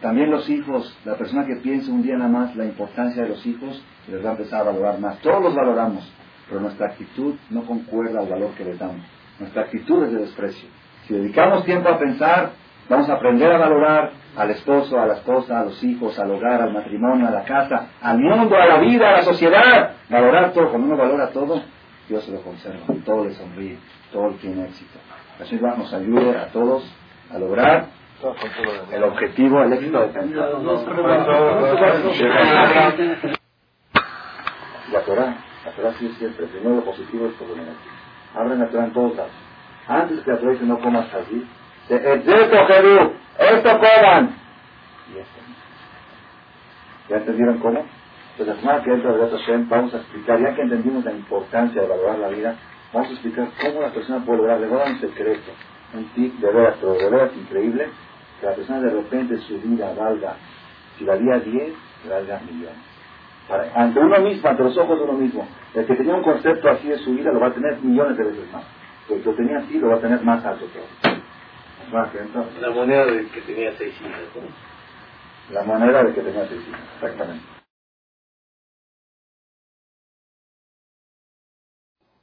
también los hijos, la persona que piensa un día nada más la importancia de los hijos, les va a empezar a valorar más. Todos los valoramos pero nuestra actitud no concuerda al valor que le damos. Nuestra actitud es de desprecio. Si dedicamos tiempo a pensar, vamos a aprender a valorar al esposo, a la esposa, a los hijos, al hogar, al matrimonio, a la casa, al mundo, a la vida, a la sociedad. Valorar todo. Cuando uno valora todo, Dios se lo conserva. Todo le sonríe, todo tiene éxito. Así nos ayude a todos a lograr el objetivo, el éxito de pensar. La Torah la Torah sí es siempre, primero lo positivo es lo negativo. Abren la Torah en todos lados. Antes que la Torah no comas allí, se Jerú, esto coman. Y esto ¿Ya entendieron cómo? Entonces la semana que entra de Hashem vamos a explicar, ya que entendimos la importancia de valorar la vida, vamos a explicar cómo la persona puede lograr, le voy a dar un secreto, un tip de veras, pero de veras increíble, que la persona de repente su vida valga, si valía 10, valga millones. ante uno mismo, ante los ojos de uno mismo. El que tenía un concepto así de su vida lo va a tener millones de veces más. El que lo tenía así lo va a tener más alto que La moneda de que tenía seis hijos. La moneda de que tenía seis hijos, exactamente.